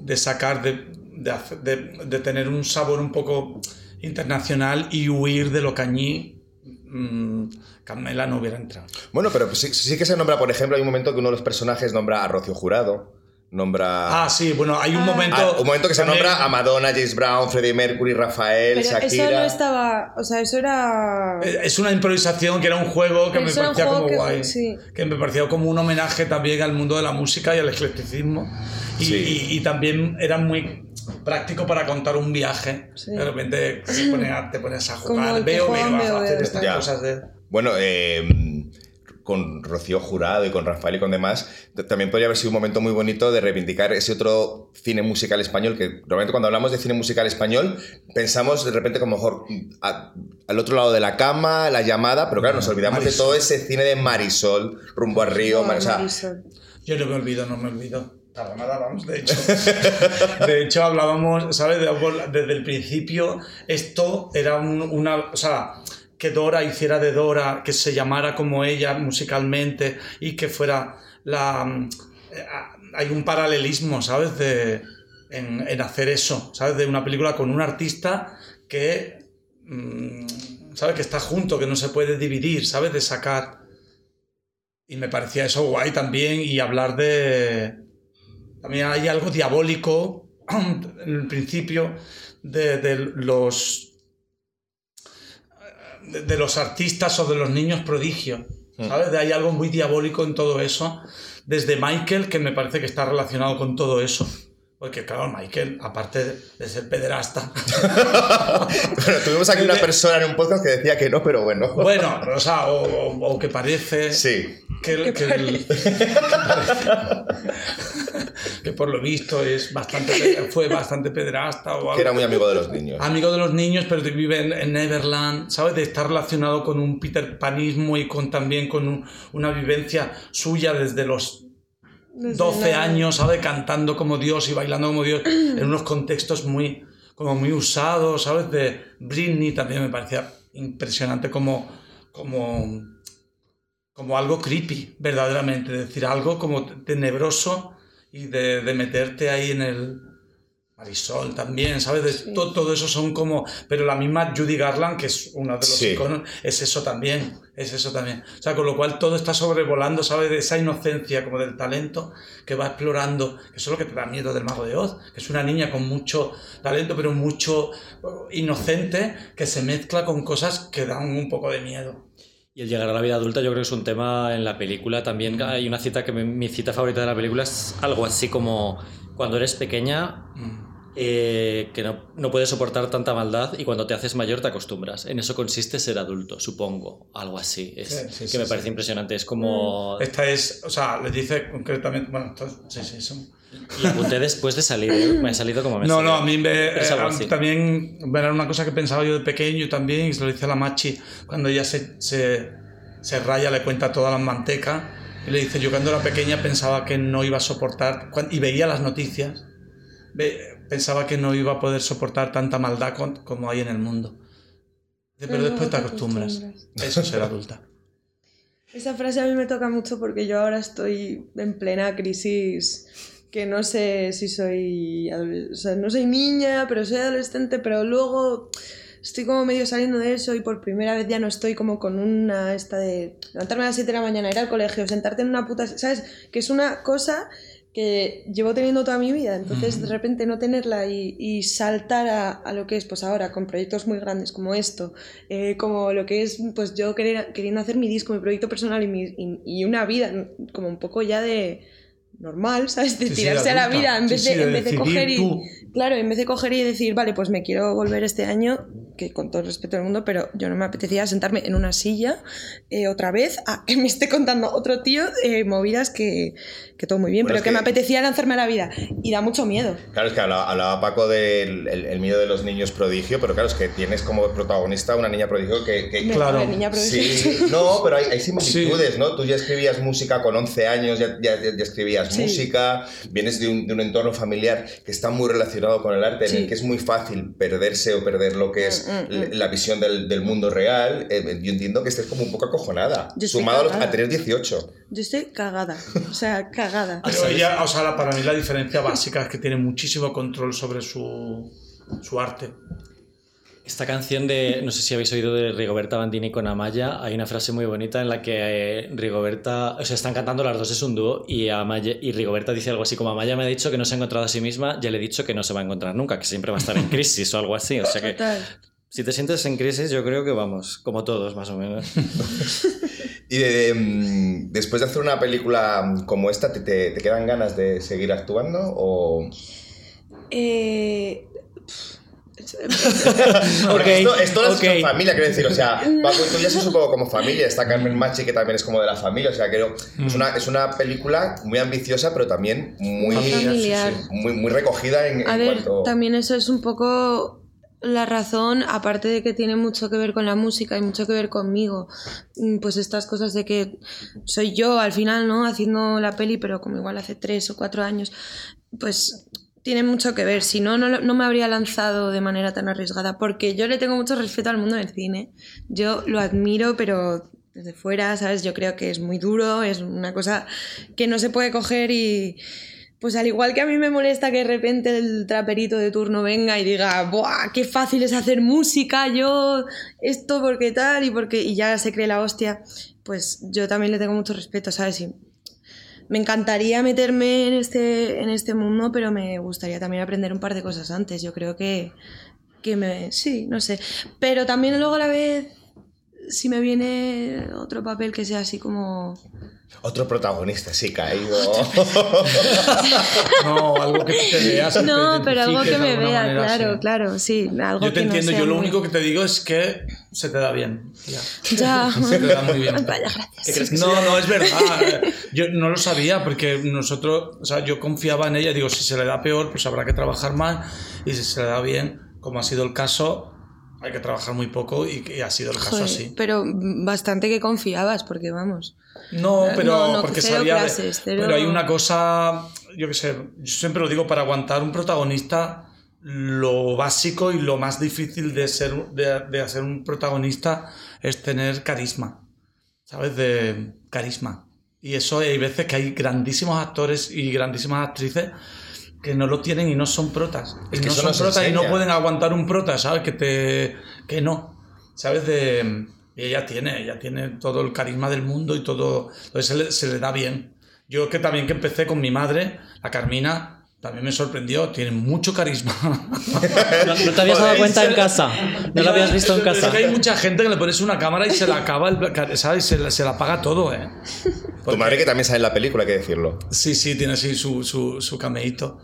de sacar, de- de tener un sabor un poco internacional y huir de lo cañí. Mm, Camela no hubiera entrado. Bueno, pero sí, sí que se nombra, por ejemplo, hay un momento que uno de los personajes nombra a Rocío Jurado, nombra... Ah, sí, bueno, hay un Ah. momento. Ah, un momento que se nombra a Madonna, James Brown, Freddie Mercury, Rafael, Pero eso Shakira. no estaba. O sea, eso era. Eh, Es una improvisación que era un juego que me Eso parecía como que- guay. sí. Que me parecía como un homenaje también al mundo de la música y al eclecticismo. Y, Sí. y- y también era muy práctico para contar un viaje. Sí. De repente te pones a, te pones a Como jugar, veo, veo, a Veo, hacer estas ya. cosas de... Bueno, eh, con Rocío Jurado y con Rafael y con demás, también podría haber sido un momento muy bonito de reivindicar ese otro cine musical español, que normalmente cuando hablamos de cine musical español pensamos de repente como mejor a- al otro lado de la cama, la llamada, pero claro, nos olvidamos de todo ese cine de Marisol, rumbo a Río, Oh, Mar- o sea, Marisol. Yo no me olvido, no me olvido. Nada, vamos, de hecho. De hecho, hablábamos, ¿sabes? De- Desde el principio, esto era un- una. O sea, que Dora hiciera de Dora, que se llamara como ella musicalmente y que fuera la. eh, Hay un paralelismo, ¿sabes? De, en, en hacer eso, ¿sabes? De una película con un artista que. mm, ¿Sabes? Que está junto, que no se puede dividir, ¿sabes? De sacar. Y me parecía eso guay también y hablar de... También hay algo diabólico en el principio de, de los... De, de los artistas o de los niños prodigios, ¿sabes? Hay algo muy diabólico en todo eso. Desde Michael, que me parece que está relacionado con todo eso. Porque claro, Michael, aparte de ser pederasta, bueno, tuvimos aquí una persona en un podcast que decía que no, pero bueno. bueno, o sea, o, o- o que parece... Sí. que, el- que el- que por lo visto es bastante fue bastante pederasta o Que era muy amigo de los niños. amigo de los niños pero que vive en, en Neverland sabes de estar relacionado con un Peter Panismo y con también con un- una vivencia suya desde los Desde 12 la- años sabe cantando como Dios y bailando como Dios en unos contextos muy como muy usados sabes de Britney también me parecía impresionante como como como algo creepy, verdaderamente, es decir, algo como tenebroso y de, de meterte ahí en el Marisol también, ¿sabes? De- to- todo eso son como... Pero la misma Judy Garland, que es una de los Sí. iconos, es eso también, es eso también. O sea, con lo cual todo está sobrevolando, ¿sabes? De esa inocencia, como del talento que va explorando, que eso es lo que te da miedo del Mago de Oz, que es una niña con mucho talento, pero mucho eh, inocente, que se mezcla con cosas que dan un poco de miedo. Y el llegar a la vida adulta yo creo que es un tema en la película también. Hay una cita que me- mi cita favorita de la película es algo así como cuando eres pequeña eh, que no, no puedes soportar tanta maldad y cuando te haces mayor te acostumbras. En eso consiste ser adulto, supongo. Algo así. Es, Sí, sí, que sí, me parece impresionante. Es como... Esta es, o sea, les dice concretamente, bueno, entonces, sí, sí, son... Y apunté después de salir. ¿eh? Me ha salido como me No, no, a mí me, eh, también era una cosa que pensaba yo de pequeño también, y se lo dice a la Machi, cuando ella se, se, se raya, le cuenta todas las mantecas, y le dice, yo cuando era pequeña pensaba que no iba a soportar, y veía las noticias, ve- pensaba que no iba a poder soportar tanta maldad como hay en el mundo. Pero después te acostumbras. Eso es ser adulta. Esa frase a mí me toca mucho porque yo ahora estoy en plena crisis que no sé si soy, o sea, no soy niña, pero soy adolescente, pero luego estoy como medio saliendo de eso y por primera vez ya no estoy como con una esta de levantarme a las 7 de la mañana, ir al colegio, sentarte en una puta, ¿sabes? Que es una cosa que llevo teniendo toda mi vida, entonces de repente no tenerla y, y saltar a, a lo que es pues ahora con proyectos muy grandes como esto, eh, como lo que es pues yo querer- queriendo hacer mi disco, mi proyecto personal y, mi- y- y una vida como un poco ya de normal, ¿sabes? De Sí, sí, tirarse a la vida en Sí, vez sí, de, de en vez de coger y... tú. Claro, en vez de coger y decir, vale, pues me quiero volver este año, que con todo el respeto del mundo, pero yo no me apetecía sentarme en una silla eh, otra vez a que me esté contando otro tío eh, movidas que, que todo muy bien, Bueno, pero es que, me que- apetecía lanzarme a la vida. Y da mucho miedo. Claro, es que hablaba, hablaba Paco del el, el miedo de los niños prodigio, pero claro, es que tienes como protagonista una niña prodigio que... que- Me- Claro. niña prodigio. Sí, no, pero hay, hay similitudes, ¿no? Tú ya escribías música con 11 años, ya, ya- ya escribías Sí. música, vienes de un, de un entorno familiar que está muy relacionado con el arte, en Sí. el que es muy fácil perderse o perder lo que es Mm, mm, l- la visión del, del mundo real. Eh, yo entiendo que estés como un poco acojonada, sumado a, a tener 18. Yo estoy cagada, o sea, cagada. Pero ella, o sea, para mí la diferencia básica es que tiene muchísimo control sobre su, su arte. Esta canción de, no sé si habéis oído de Rigoberta Bandini con Amaya, hay una frase muy bonita en la que eh, Rigoberta, o sea, están cantando las dos, es un dúo, y, Amaya, y Rigoberta dice algo así como Amaya me ha dicho que no se ha encontrado a sí misma, ya le he dicho que no se va a encontrar nunca, que siempre va a estar en crisis o algo así. O sea que Total. si te sientes en crisis, yo creo que vamos, como todos más o menos. Y de- mm, después de hacer una película como esta, ¿te, te- te quedan ganas de seguir actuando? O... Eh, Porque esto, esto lo haces ok. con familia, quiero decir, o sea, Paco y tú ya un poco como familia, está Carmen Machi que también es como de la familia, o sea, creo es una, es una película muy ambiciosa, pero también muy, Familiar. muy, muy recogida en, A en ver, cuanto... también eso es un poco la razón, aparte de que tiene mucho que ver con la música y mucho que ver conmigo, mm, pues estas cosas de que soy yo al final, ¿no? Haciendo la peli, pero como igual hace tres o cuatro años, pues tiene mucho que ver. Si no, no, me habría lanzado de manera tan arriesgada, porque yo le tengo mucho respeto al mundo del cine. Yo lo admiro, pero desde fuera, ¿sabes? Yo creo que es muy duro, es una cosa que no se puede coger y... Pues al igual que a mí me molesta que de repente el traperito de turno venga y diga, ¡buah! ¡Qué fácil es hacer música! Yo, esto porque tal y porque. y ya se cree la hostia. Pues yo también le tengo mucho respeto, ¿sabes? Me encantaría meterme en este, en este mundo, pero me gustaría también aprender un par de cosas antes. Yo creo que, que me. Sí, no sé. Pero también luego a la vez, si me viene otro papel que sea así como. Otro protagonista, sí, caído. No, algo que te veas. No, pero algo que me vea, manera, claro, sí. claro, sí. Algo Yo te que entiendo, yo lo muy- único que te digo es que se te da bien. tía. Ya. Se te da muy bien. Vaya, gracias. No, no, es verdad. Yo no lo sabía porque nosotros, o sea, yo confiaba en ella. Digo, si se le da peor, pues habrá que trabajar más. Y si se le da bien, como ha sido el caso, hay que trabajar muy poco y, y ha sido el caso Joder, así. Pero bastante que confiabas, porque vamos. No, pero No, no, porque sabía. clases, Pero hay una cosa, yo qué sé, yo siempre lo digo, para aguantar un protagonista, lo básico y lo más difícil de, ser, de, de hacer un protagonista es tener carisma, ¿sabes? De carisma. Y eso hay veces que hay grandísimos actores y grandísimas actrices que no lo tienen y no son protas. Es Y que no son y pueden aguantar un prota, ¿sabes? Que te que no. ¿Sabes? De, y ella tiene, ella tiene todo el carisma del mundo y todo. Entonces se le, se le da bien. Yo que también que empecé con mi madre, la Carmina, también me sorprendió, tiene mucho carisma. ¿No, no te habías dado cuenta en casa? ¿No lo habías visto en Es casa? que hay mucha gente que le pones una cámara y se la acaba, el, ¿sabes? Se, la- se la apaga todo, ¿eh? Tu madre que también sale en la película, hay que decirlo. Sí, sí, tiene así su, su, su cameíto.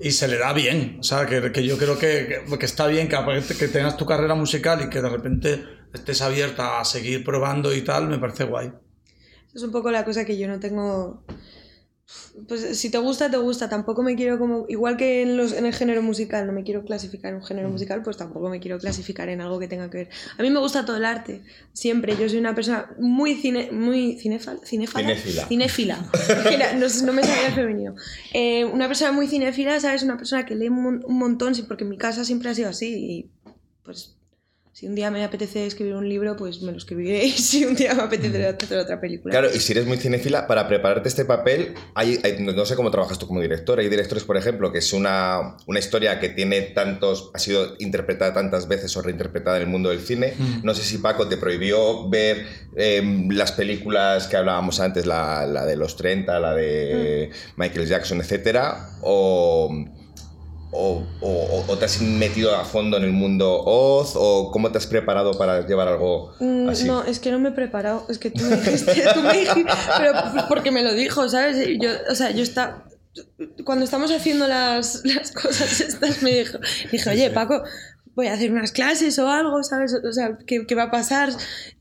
Y se le da bien. O sea, que, que yo creo que, que, que está bien que, que tengas tu carrera musical y que de repente estés abierta a seguir probando y tal, me parece guay. Es un poco la cosa que yo no tengo. Pues si te gusta, te gusta. Tampoco me quiero como. Igual que en, los, en el género musical, no me quiero clasificar en un género musical, pues tampoco me quiero clasificar en algo que tenga que ver. A mí me gusta todo el arte. Siempre. Yo soy una persona muy cine, muy cinefal, cinefala. Cinéfila. Cinéfila. No, no me salía el femenino. Eh, una persona muy cinéfila, ¿sabes? Una persona que lee un, un montón, porque en mi casa siempre ha sido así. Y pues Si un día me apetece escribir un libro, pues me lo escribiré. Y si un día me apetece hacer otra película. Claro, y si eres muy cinéfila, para prepararte este papel, hay, hay- no sé cómo trabajas tú como director. Hay directores, por ejemplo, que es una, una historia que tiene tantos, ha sido interpretada tantas veces o reinterpretada en el mundo del cine. No sé si Paco te prohibió ver eh, las películas que hablábamos antes, la, la de los 30, la de Michael Jackson, etcétera, o, o, o- o te has metido a fondo en el mundo Oz, o cómo te has preparado para llevar algo Mm, así. No, es que no me he preparado. Es que tú me dijiste, tú me dijiste, pero porque me lo dijo, ¿sabes? Yo, o sea, yo está cuando estamos haciendo las, las cosas estas me dijo, dije, oye, Paco, voy a hacer unas clases o algo, ¿sabes? O sea, ¿qué, qué va a pasar?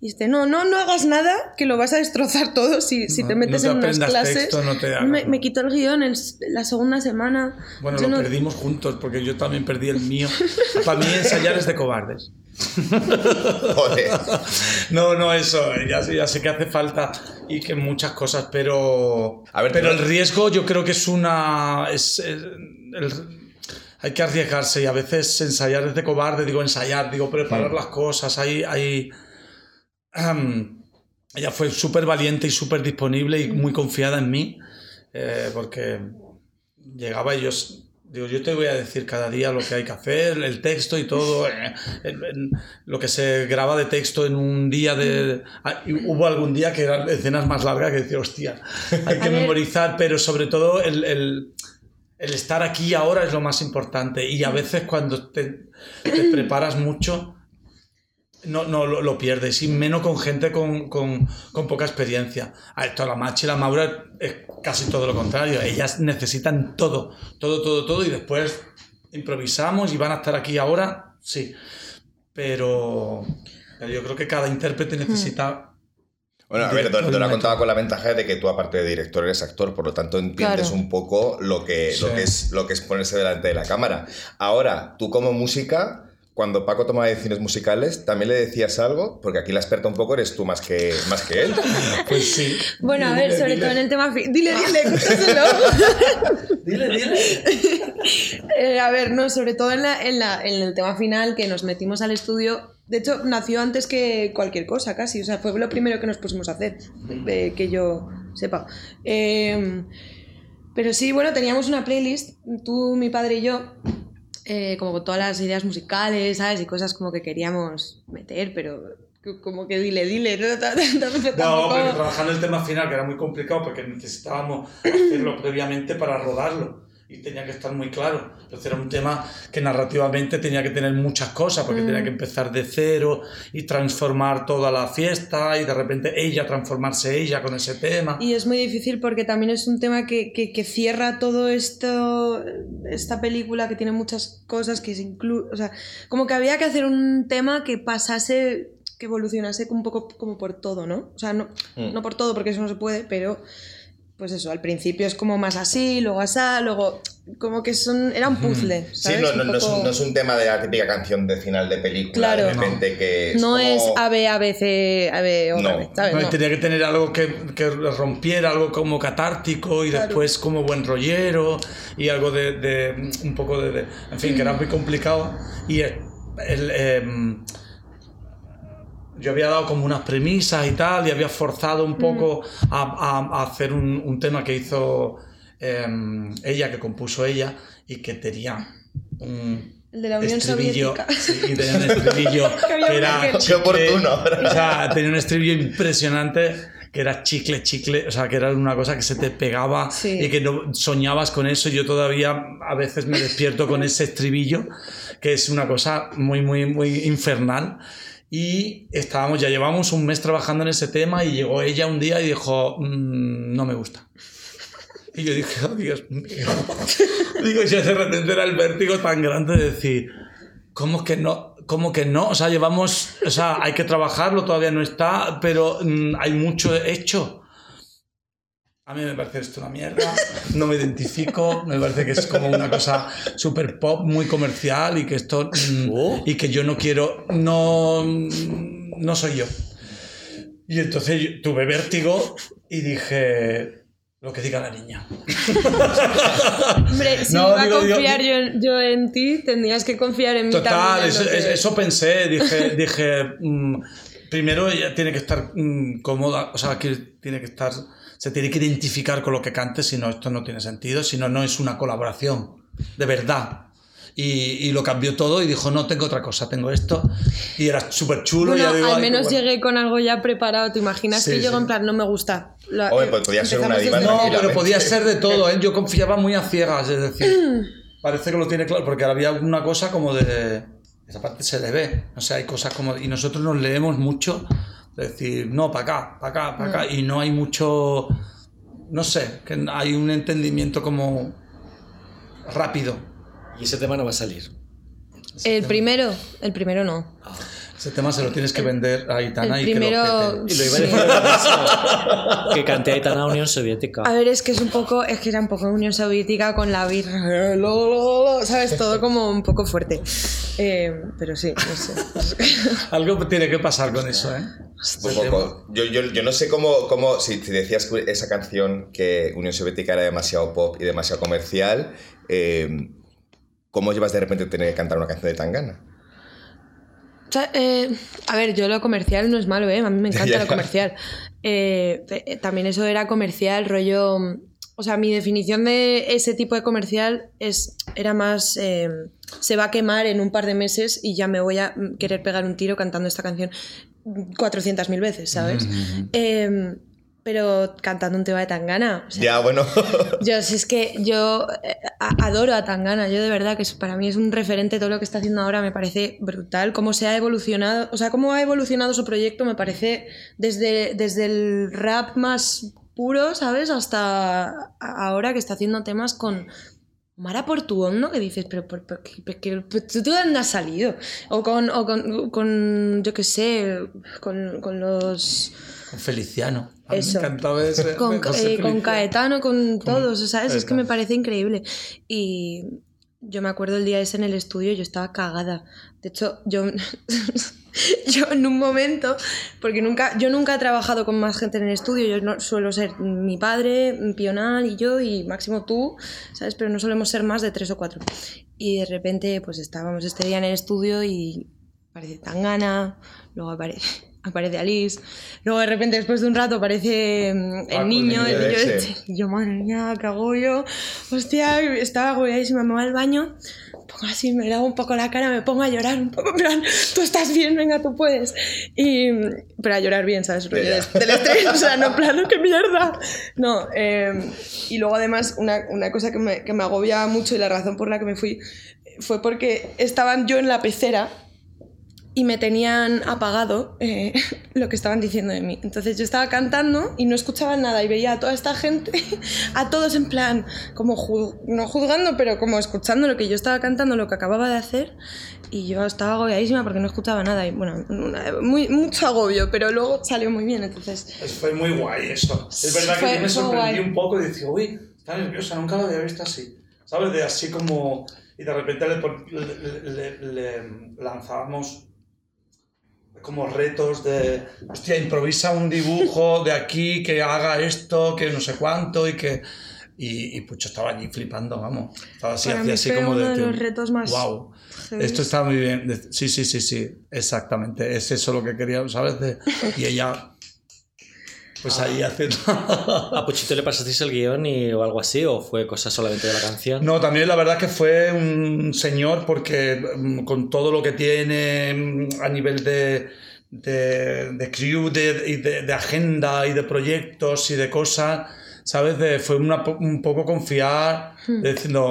Y este, no, no, no hagas nada, que lo vas a destrozar todo si, si No, te metes no te en unas clases. texto, no te hagas, me, no. me quitó el guion la segunda semana. Bueno, Yo lo no- perdimos juntos porque yo también perdí el mío. Para mí ensayar es de cobardes. Joder. No, no, eso, ya, sé- ya sé que hace falta y que muchas cosas, pero, A ver, pero pero- el riesgo yo creo que es una... Es, es- el- hay que arriesgarse y a veces ensayar es de cobarde, digo ensayar, digo preparar las cosas, hay... hay Ahem, ella fue súper valiente y súper disponible y muy confiada en mí, eh, porque llegaba y yo, digo, yo te voy a decir cada día lo que hay que hacer, el texto y todo, eh, el- el- lo que se graba de texto en un día de... ah, y hubo algún día que eran escenas más largas que decía, hostia, hay que memorizar, pero sobre todo el, el- el estar aquí ahora es lo más importante y a veces cuando te, te preparas mucho no, no lo, lo pierdes, y menos con gente con, con- con poca experiencia. A esto, la Machi y la Maura es casi todo lo contrario. Ellas necesitan todo, todo, todo, todo, y después improvisamos y van a estar aquí ahora, sí. Pero, pero yo creo que cada intérprete necesita. Bueno, a ver, y contado con la ventaja de que tú, aparte de director, eres actor, por lo tanto entiendes Claro. un poco lo que, lo, que es, lo que es ponerse delante de la cámara. Ahora, tú como música, cuando Paco tomaba decisiones musicales, ¿también le decías algo? Porque aquí la experta un poco eres tú más que, más que él. Pues sí. Bueno, a ver, Dile, sobre dile. todo en el tema... Dile, dile, cuéntaselo. Dile, dile. Eh, a ver, no, sobre todo en, la- en, la- en el tema final que nos metimos al estudio. De hecho, nació antes que cualquier cosa, casi. O sea, fue lo primero que nos pusimos a hacer, eh, que yo sepa. Eh, pero sí, bueno, teníamos una playlist, tú, mi padre y yo, eh, como con todas las ideas musicales, ¿sabes? Y cosas como que queríamos meter, pero como que dile, dile. No, No, porque trabajando el tema final, que era muy complicado porque necesitábamos hacerlo previamente para rodarlo y tenía que estar muy claro. Entonces era un tema que narrativamente tenía que tener muchas cosas porque tenía que empezar de cero y transformar toda la fiesta y de repente ella transformarse ella con ese tema. Y es muy difícil porque también es un tema que, que- que cierra todo esto, esta película que tiene muchas cosas que se incluyen, o sea, como que había que hacer un tema que pasase, que evolucionase un poco como por todo, ¿no? O sea, no, Mm. no por todo porque eso no se puede, pero pues eso, al principio es como más así, luego así, luego como que son, era un puzzle, Sí, no, Un no, no es, poco- no es un tema de la típica canción de final de película, Claro. de repente que es no como- es A, B, A, B, C, A, B, otra No. No. tenía que tener algo que, que rompiera, algo como catártico y Claro. después como buen rollero y algo de, de- un poco de, de- En fin, que era muy complicado. Y el, el, em, yo había dado como unas premisas y tal y había forzado un poco a, a- a hacer un, un tema que hizo em, ella, que compuso ella y que tenía un El de la Unión estribillo, Soviética. sí, y tenía un estribillo Que era Qué oportuno. o sea, tenía un estribillo impresionante que era chicle, chicle, o sea, que era una cosa que se te pegaba Sí. y que no soñabas con eso. Yo todavía a veces me despierto con ese estribillo, que es una cosa muy, muy, muy infernal. Y estábamos, ya llevamos un mes trabajando en ese tema y llegó ella un día y dijo, "Mm, no me gusta. Y yo dije, oh, Dios mío. Digo, yo de repente era el vértigo tan grande de decir, ¿cómo que no? ¿Cómo que no? O sea, llevamos, o sea, hay que trabajarlo, todavía no está, pero mm, hay mucho hecho. A mí me parece esto una mierda, no me identifico, me parece que es como una cosa súper pop, muy comercial y que esto, mm, Oh. y que yo no quiero, no, no soy yo. Y entonces yo tuve vértigo y dije, Lo que diga la niña. Hombre, si No, iba digo, a confiar digo- yo, yo en ti, tendrías que confiar en mí Total, también. en eso, que- pensé. Dije, dije mm, primero ella tiene que estar mm, cómoda, o sea, que tiene que estar, se tiene que identificar con lo que cante, si no, esto no tiene sentido, si no, no es una colaboración, de verdad. Y, y lo cambió todo y dijo, no, tengo otra cosa, tengo esto. Y era súper chulo. Bueno, ya digo, al menos bueno. llegué con algo ya preparado. ¿Te imaginas Sí, que llego sí. en plan, no me gusta? Lo- Hombre, eh, pues podía ser una diva No, pero podía ser de todo, ¿eh? Yo confiaba muy a ciegas, es decir, parece que lo tiene claro, porque había una cosa como de... Esa parte se le ve, o sea, hay cosas como... Y nosotros nos leemos mucho, decir, no, para acá, para acá, para acá, y no hay mucho... No sé, que hay un entendimiento como rápido. Y ese tema no va a salir. El primero, el primero no. Ese tema se lo tienes que vender a Aitana El y que lo primero. Y lo iba a sí. decir que canté Aitana Unión Soviética. A ver, es que es un poco, es que era un poco Unión Soviética con la birra, lo, lo, lo, ¿sabes? Todo como un poco fuerte. Eh, pero sí, no sé. Algo tiene que pasar con eso, ¿eh? Un poco. Yo, yo, yo no sé cómo, cómo si, si decías que esa canción que Unión Soviética era demasiado pop y demasiado comercial, eh, ¿cómo llevas de repente tener que cantar una canción de Tangana? O sea, eh, a ver, yo lo comercial no es malo, ¿eh? A mí me encanta lo comercial. Eh, eh, también eso era comercial, rollo... O sea, mi definición de ese tipo de comercial es, era más... eh, se va a quemar en un par de meses y ya me voy a querer pegar un tiro cantando esta canción 400.000 veces, ¿sabes? Eh, pero cantando un tema de Tangana. O sea, Ya, bueno. yo, si es que yo eh, adoro a Tangana, yo de verdad que para mí es un referente todo lo que está haciendo ahora, me parece brutal, cómo se ha evolucionado, o sea, cómo ha evolucionado su proyecto, me parece desde, desde el rap más puro, ¿sabes? Hasta ahora que está haciendo temas con... Mara Portuondo, que dices, pero, qué- qué- qué- ¿tú de dónde has salido? O con, o con, con, yo qué sé, con, con los... Con Feliciano. A mí Eso. Me encantaba ese. con, eh, con. Caetano, con todos, ¿sabes? Es que me parece increíble. Y yo me acuerdo el día ese en el estudio, yo estaba cagada. De hecho, yo, yo en un momento, porque nunca, yo nunca he trabajado con más gente en el estudio, yo no, suelo ser mi padre, Pional y yo, y máximo tú, ¿sabes? Pero no solemos ser más de tres o cuatro. Y de repente, pues estábamos este día en el estudio y aparece Tangana, luego aparece, aparece Alice, luego de repente después de un rato aparece mm, el niño, el niño este. Y yo, madre mía, ¿qué hago yo? Hostia, estaba agobiadísima, me voy al baño, pongo así, me lavo un poco la cara, me pongo a llorar un poco, en plan, tú estás bien, venga, tú puedes. Y, pero a llorar bien, ¿sabes? Rollo del estrés, o sea, no, en plan, qué mierda. No, eh, y luego además una, una cosa que me, que me agobiaba mucho y la razón por la que me fui fue porque estaban yo en la pecera y me tenían apagado eh, lo que estaban diciendo de mí. Entonces yo estaba cantando y no escuchaba nada y veía a toda esta gente, a todos en plan, como ju- no juzgando, pero como escuchando lo que yo estaba cantando, lo que acababa de hacer. Y yo estaba agobiadísima porque no escuchaba nada. Y bueno, una- muy, mucho agobio, pero luego salió muy bien. Entonces, Es- Fue muy guay eso. Es verdad que Fue- yo me sorprendí un poco y decía, uy, está nerviosa, nunca la había visto así. ¿Sabes? De así como. Y de repente le- le- le- le lanzábamos como retos de, hostia, improvisa un dibujo de aquí, que haga esto, que no sé cuánto y que... Y, y Pucho estaba allí flipando, vamos. Estaba así, Para hacía mí así fue como uno de... de los retos más Wow. heavy. Esto está muy bien. Sí, sí, sí, sí. Exactamente. Es eso lo que quería, ¿sabes? De- y ella... Pues ahí haciendo... ¿A Puchito le pasasteis el guion y, o algo así? ¿O fue cosa solamente de la canción? No, también la verdad que fue un señor porque mm, con todo lo que tiene mm, a nivel de, de, de crew de, y de, de agenda y de proyectos y de cosas, ¿sabes? De- fue una un poco confiar, de diciendo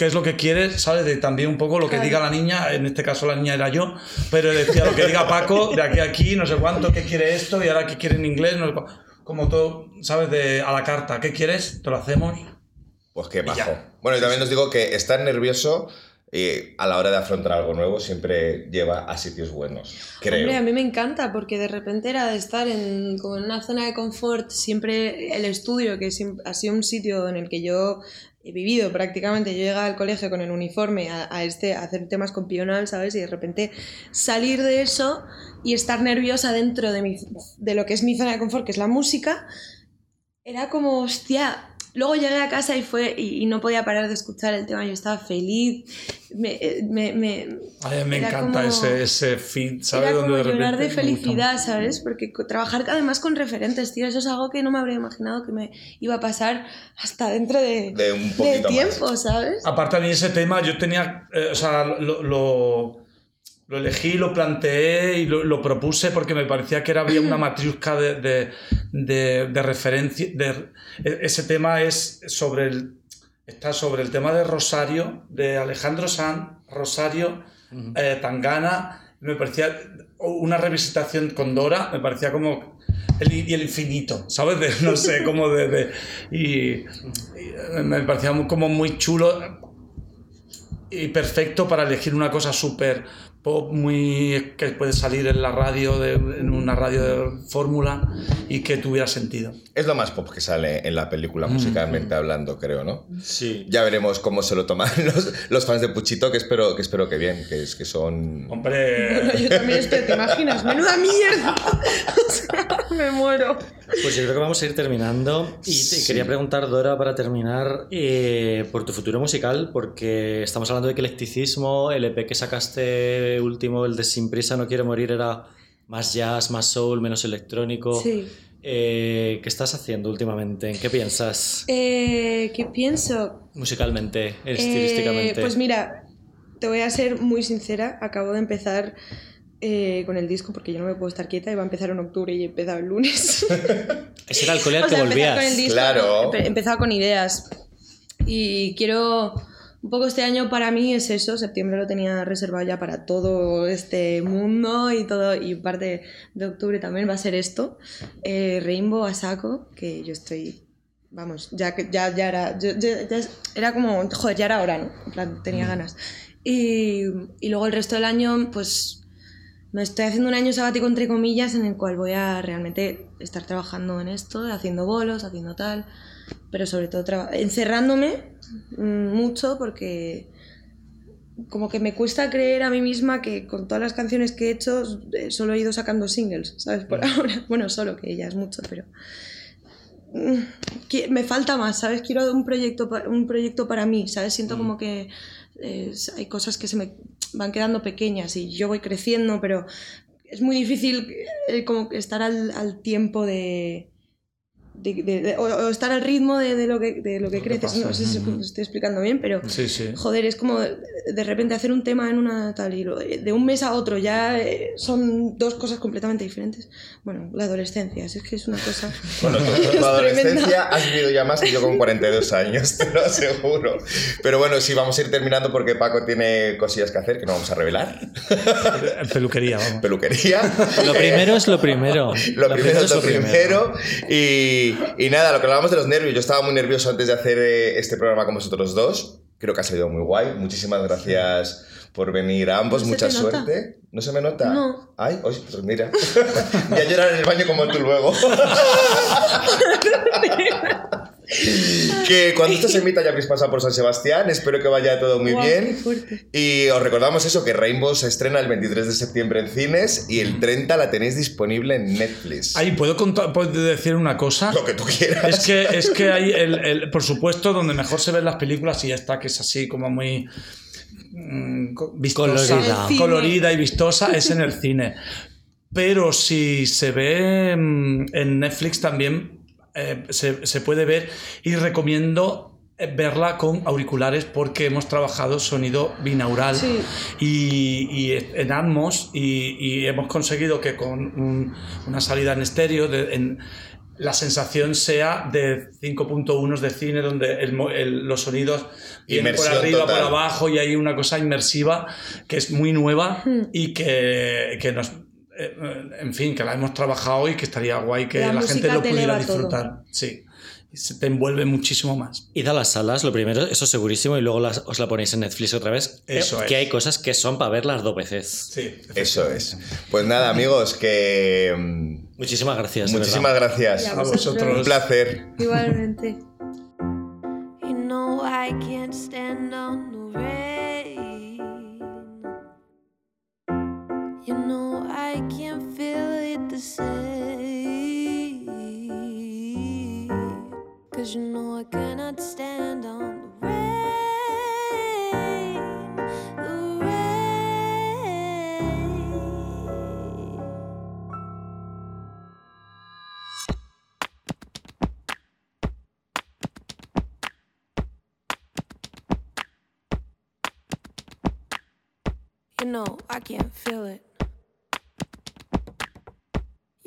qué es lo que quieres, ¿sabes? De también un poco lo que Claro. diga la niña, en este caso la niña era yo, pero decía lo que diga Paco, de aquí a aquí, no sé cuánto, qué quiere esto y ahora qué quiere en inglés, no sé como todo, ¿sabes? De a la carta, ¿qué quieres? Te lo hacemos. Pues qué bajo. Bueno, y también os digo que estar nervioso eh, a la hora de afrontar algo nuevo siempre lleva a sitios buenos. Creo. Hombre, a mí me encanta porque de repente era de estar en, como en una zona de confort, siempre el estudio, que siempre ha sido un sitio en el que yo he vivido prácticamente, yo llegaba al colegio con el uniforme a, este, a hacer temas con Pional, ¿sabes? Y de repente salir de eso y estar nerviosa dentro de, mi, de lo que es mi zona de confort, que es la música, era como, hostia. Luego llegué a casa y fue y, y no podía parar de escuchar el tema. Yo estaba feliz. Me, eh, me, me- Ay, me encanta como- ese, ese feed, ¿sabes? Era como de llorar de felicidad. ¿sabes? Porque trabajar además con referentes, tío, eso es algo que no me habría imaginado que me iba a pasar hasta dentro de, De un de poquito más. tiempo, ¿sabes? Aparte mí ese tema, yo tenía, eh, o sea, lo, lo, lo elegí, lo planteé y lo, lo propuse porque me parecía que era, había una matriusca de, de, de, de referencia. e- ese tema es sobre el, está sobre el tema de Rosario, de Alejandro Sanz, Rosario, eh, Tangana. Me parecía una revisitación con Dora, me parecía como el, y el infinito, ¿sabes? De, no sé, como de... de- y, y me parecía muy- como muy chulo y perfecto para elegir una cosa súper pop, muy que puede salir en la radio, de, en una radio de fórmula y que tuviera sentido. Es lo más pop que sale en la película, musicalmente hablando, creo, ¿no? Sí. Ya veremos cómo se lo toman los, los fans de Puchito, que espero que, espero que bien, que, es, que son... Hombre, Yo también estoy, ¿te imaginas? ¡Menuda mierda! O sea, me muero. Pues yo creo que vamos a ir terminando y te quería preguntar, Dora, para terminar, eh, por tu futuro musical, porque estamos hablando de eclecticismo, el EP que sacaste último, el de Sin Prisa No Quiero Morir, era más jazz, más soul, menos electrónico. Sí. Eh, ¿Qué estás haciendo últimamente? ¿En qué piensas? Eh, ¿Qué pienso? Musicalmente, Eh, estilísticamente. pues mira, te voy a ser muy sincera. Acabo de empezar eh, con el disco porque yo no me puedo estar quieta. Iba a empezar en octubre y he empezado el lunes. Ese era el cole al O que sea, volvías. con el disco, Claro. he empezado con ideas. Y quiero. Un poco este año para mí es eso. Septiembre lo tenía reservado ya para todo este mundo y todo. Y parte de octubre también va a ser esto. Eh, Rainbow a saco, que yo estoy. Vamos, ya, ya, ya era. yo- ya- ya era como. Joder, ya era hora, ¿no? En plan, tenía ganas. Y, y luego el resto del año, pues me estoy haciendo un año sabático entre comillas en el cual voy a realmente estar trabajando en esto, haciendo bolos, haciendo tal, pero sobre todo encerrándome mm, mucho porque como que me cuesta creer a mí misma que con todas las canciones que he hecho eh, solo he ido sacando singles, ¿sabes? Por ahora, bueno, solo que ya es mucho, pero mm, me falta más, ¿sabes? Quiero un proyecto, un proyecto para mí, ¿sabes? Siento como que eh, hay cosas que se me van quedando pequeñas y yo voy creciendo, pero es muy difícil eh, como estar al, al tiempo de... de- de- de- o, o estar al ritmo de, de lo que, de lo que creces. No sé si lo estoy explicando bien, pero sí, sí. joder, es como de, de repente hacer un tema en una tal y lo- de un mes a otro ya eh, son dos cosas completamente diferentes. Bueno, la adolescencia, es que es una cosa... Bueno, tu Es adolescencia tremenda. has vivido ya más que yo con 42 años, te lo aseguro. Pero bueno, sí, vamos a ir terminando porque Paco tiene cosillas que hacer que no vamos a revelar. Peluquería, vamos. Peluquería. Lo primero es lo primero. Lo primero es lo primero. Y, y nada, lo que hablábamos de los nervios. Yo estaba muy nervioso antes de hacer eh, este programa con vosotros dos. Creo que ha salido muy guay. Muchísimas gracias por venir a ambos. ¿No Mucha te nota? suerte. ¿No se me nota? No. Ay, oye, pues mira. ya llorar en el baño como tú luego. que cuando esto se emita ya habréis pasado por San Sebastián. Espero que vaya todo muy bien. Y os recordamos eso, que Rainbow se estrena el 23 de septiembre en cines y el 30 la tenéis disponible en Netflix. Ahí, ¿puedo, contar, puedo decir una cosa? Lo que tú quieras. Es que, es que hay, el, el- por supuesto, donde mejor se ven las películas y ya está, que es así como muy mm, vistosa, Colorida. Colorida y vistosa, es en el cine. Pero si se ve mm, en Netflix también eh, se, se puede ver y recomiendo eh, verla con auriculares porque hemos trabajado sonido binaural Sí. y, y en Atmos y, y hemos conseguido que con un- una salida en estéreo de- en- la sensación sea de 5.1 de cine donde el mo- el- los sonidos vienen por Inmersión arriba, total. por abajo y hay una cosa inmersiva que es muy nueva Hmm. y que, que nos... eh, En fin, que la hemos trabajado y que estaría guay que La la, gente lo pudiera todo. disfrutar. Sí, se te envuelve muchísimo más. Id a las salas, lo primero, eso segurísimo, y luego las- os la ponéis en Netflix otra vez. Eso Eh, es. Que hay cosas que son para verlas dos veces. Sí, Eso es. Pues nada, amigos, que. mm, Muchísimas gracias. Muchísimas gracias. A A vosotros. Un placer. Igualmente. I cannot stand on the rain, the rain. You know, I can't feel it.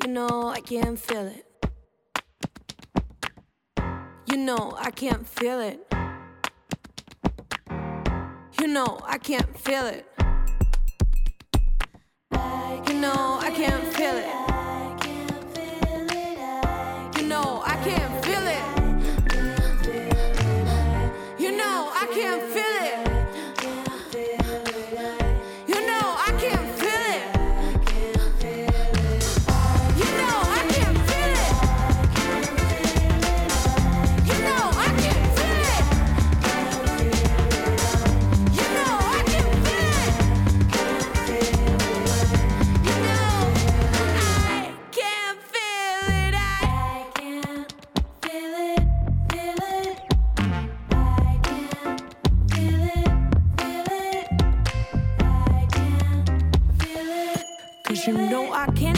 You know, I can't feel it. You know, I can't feel it. You know, I can't feel it. You know, I can't feel it. I can't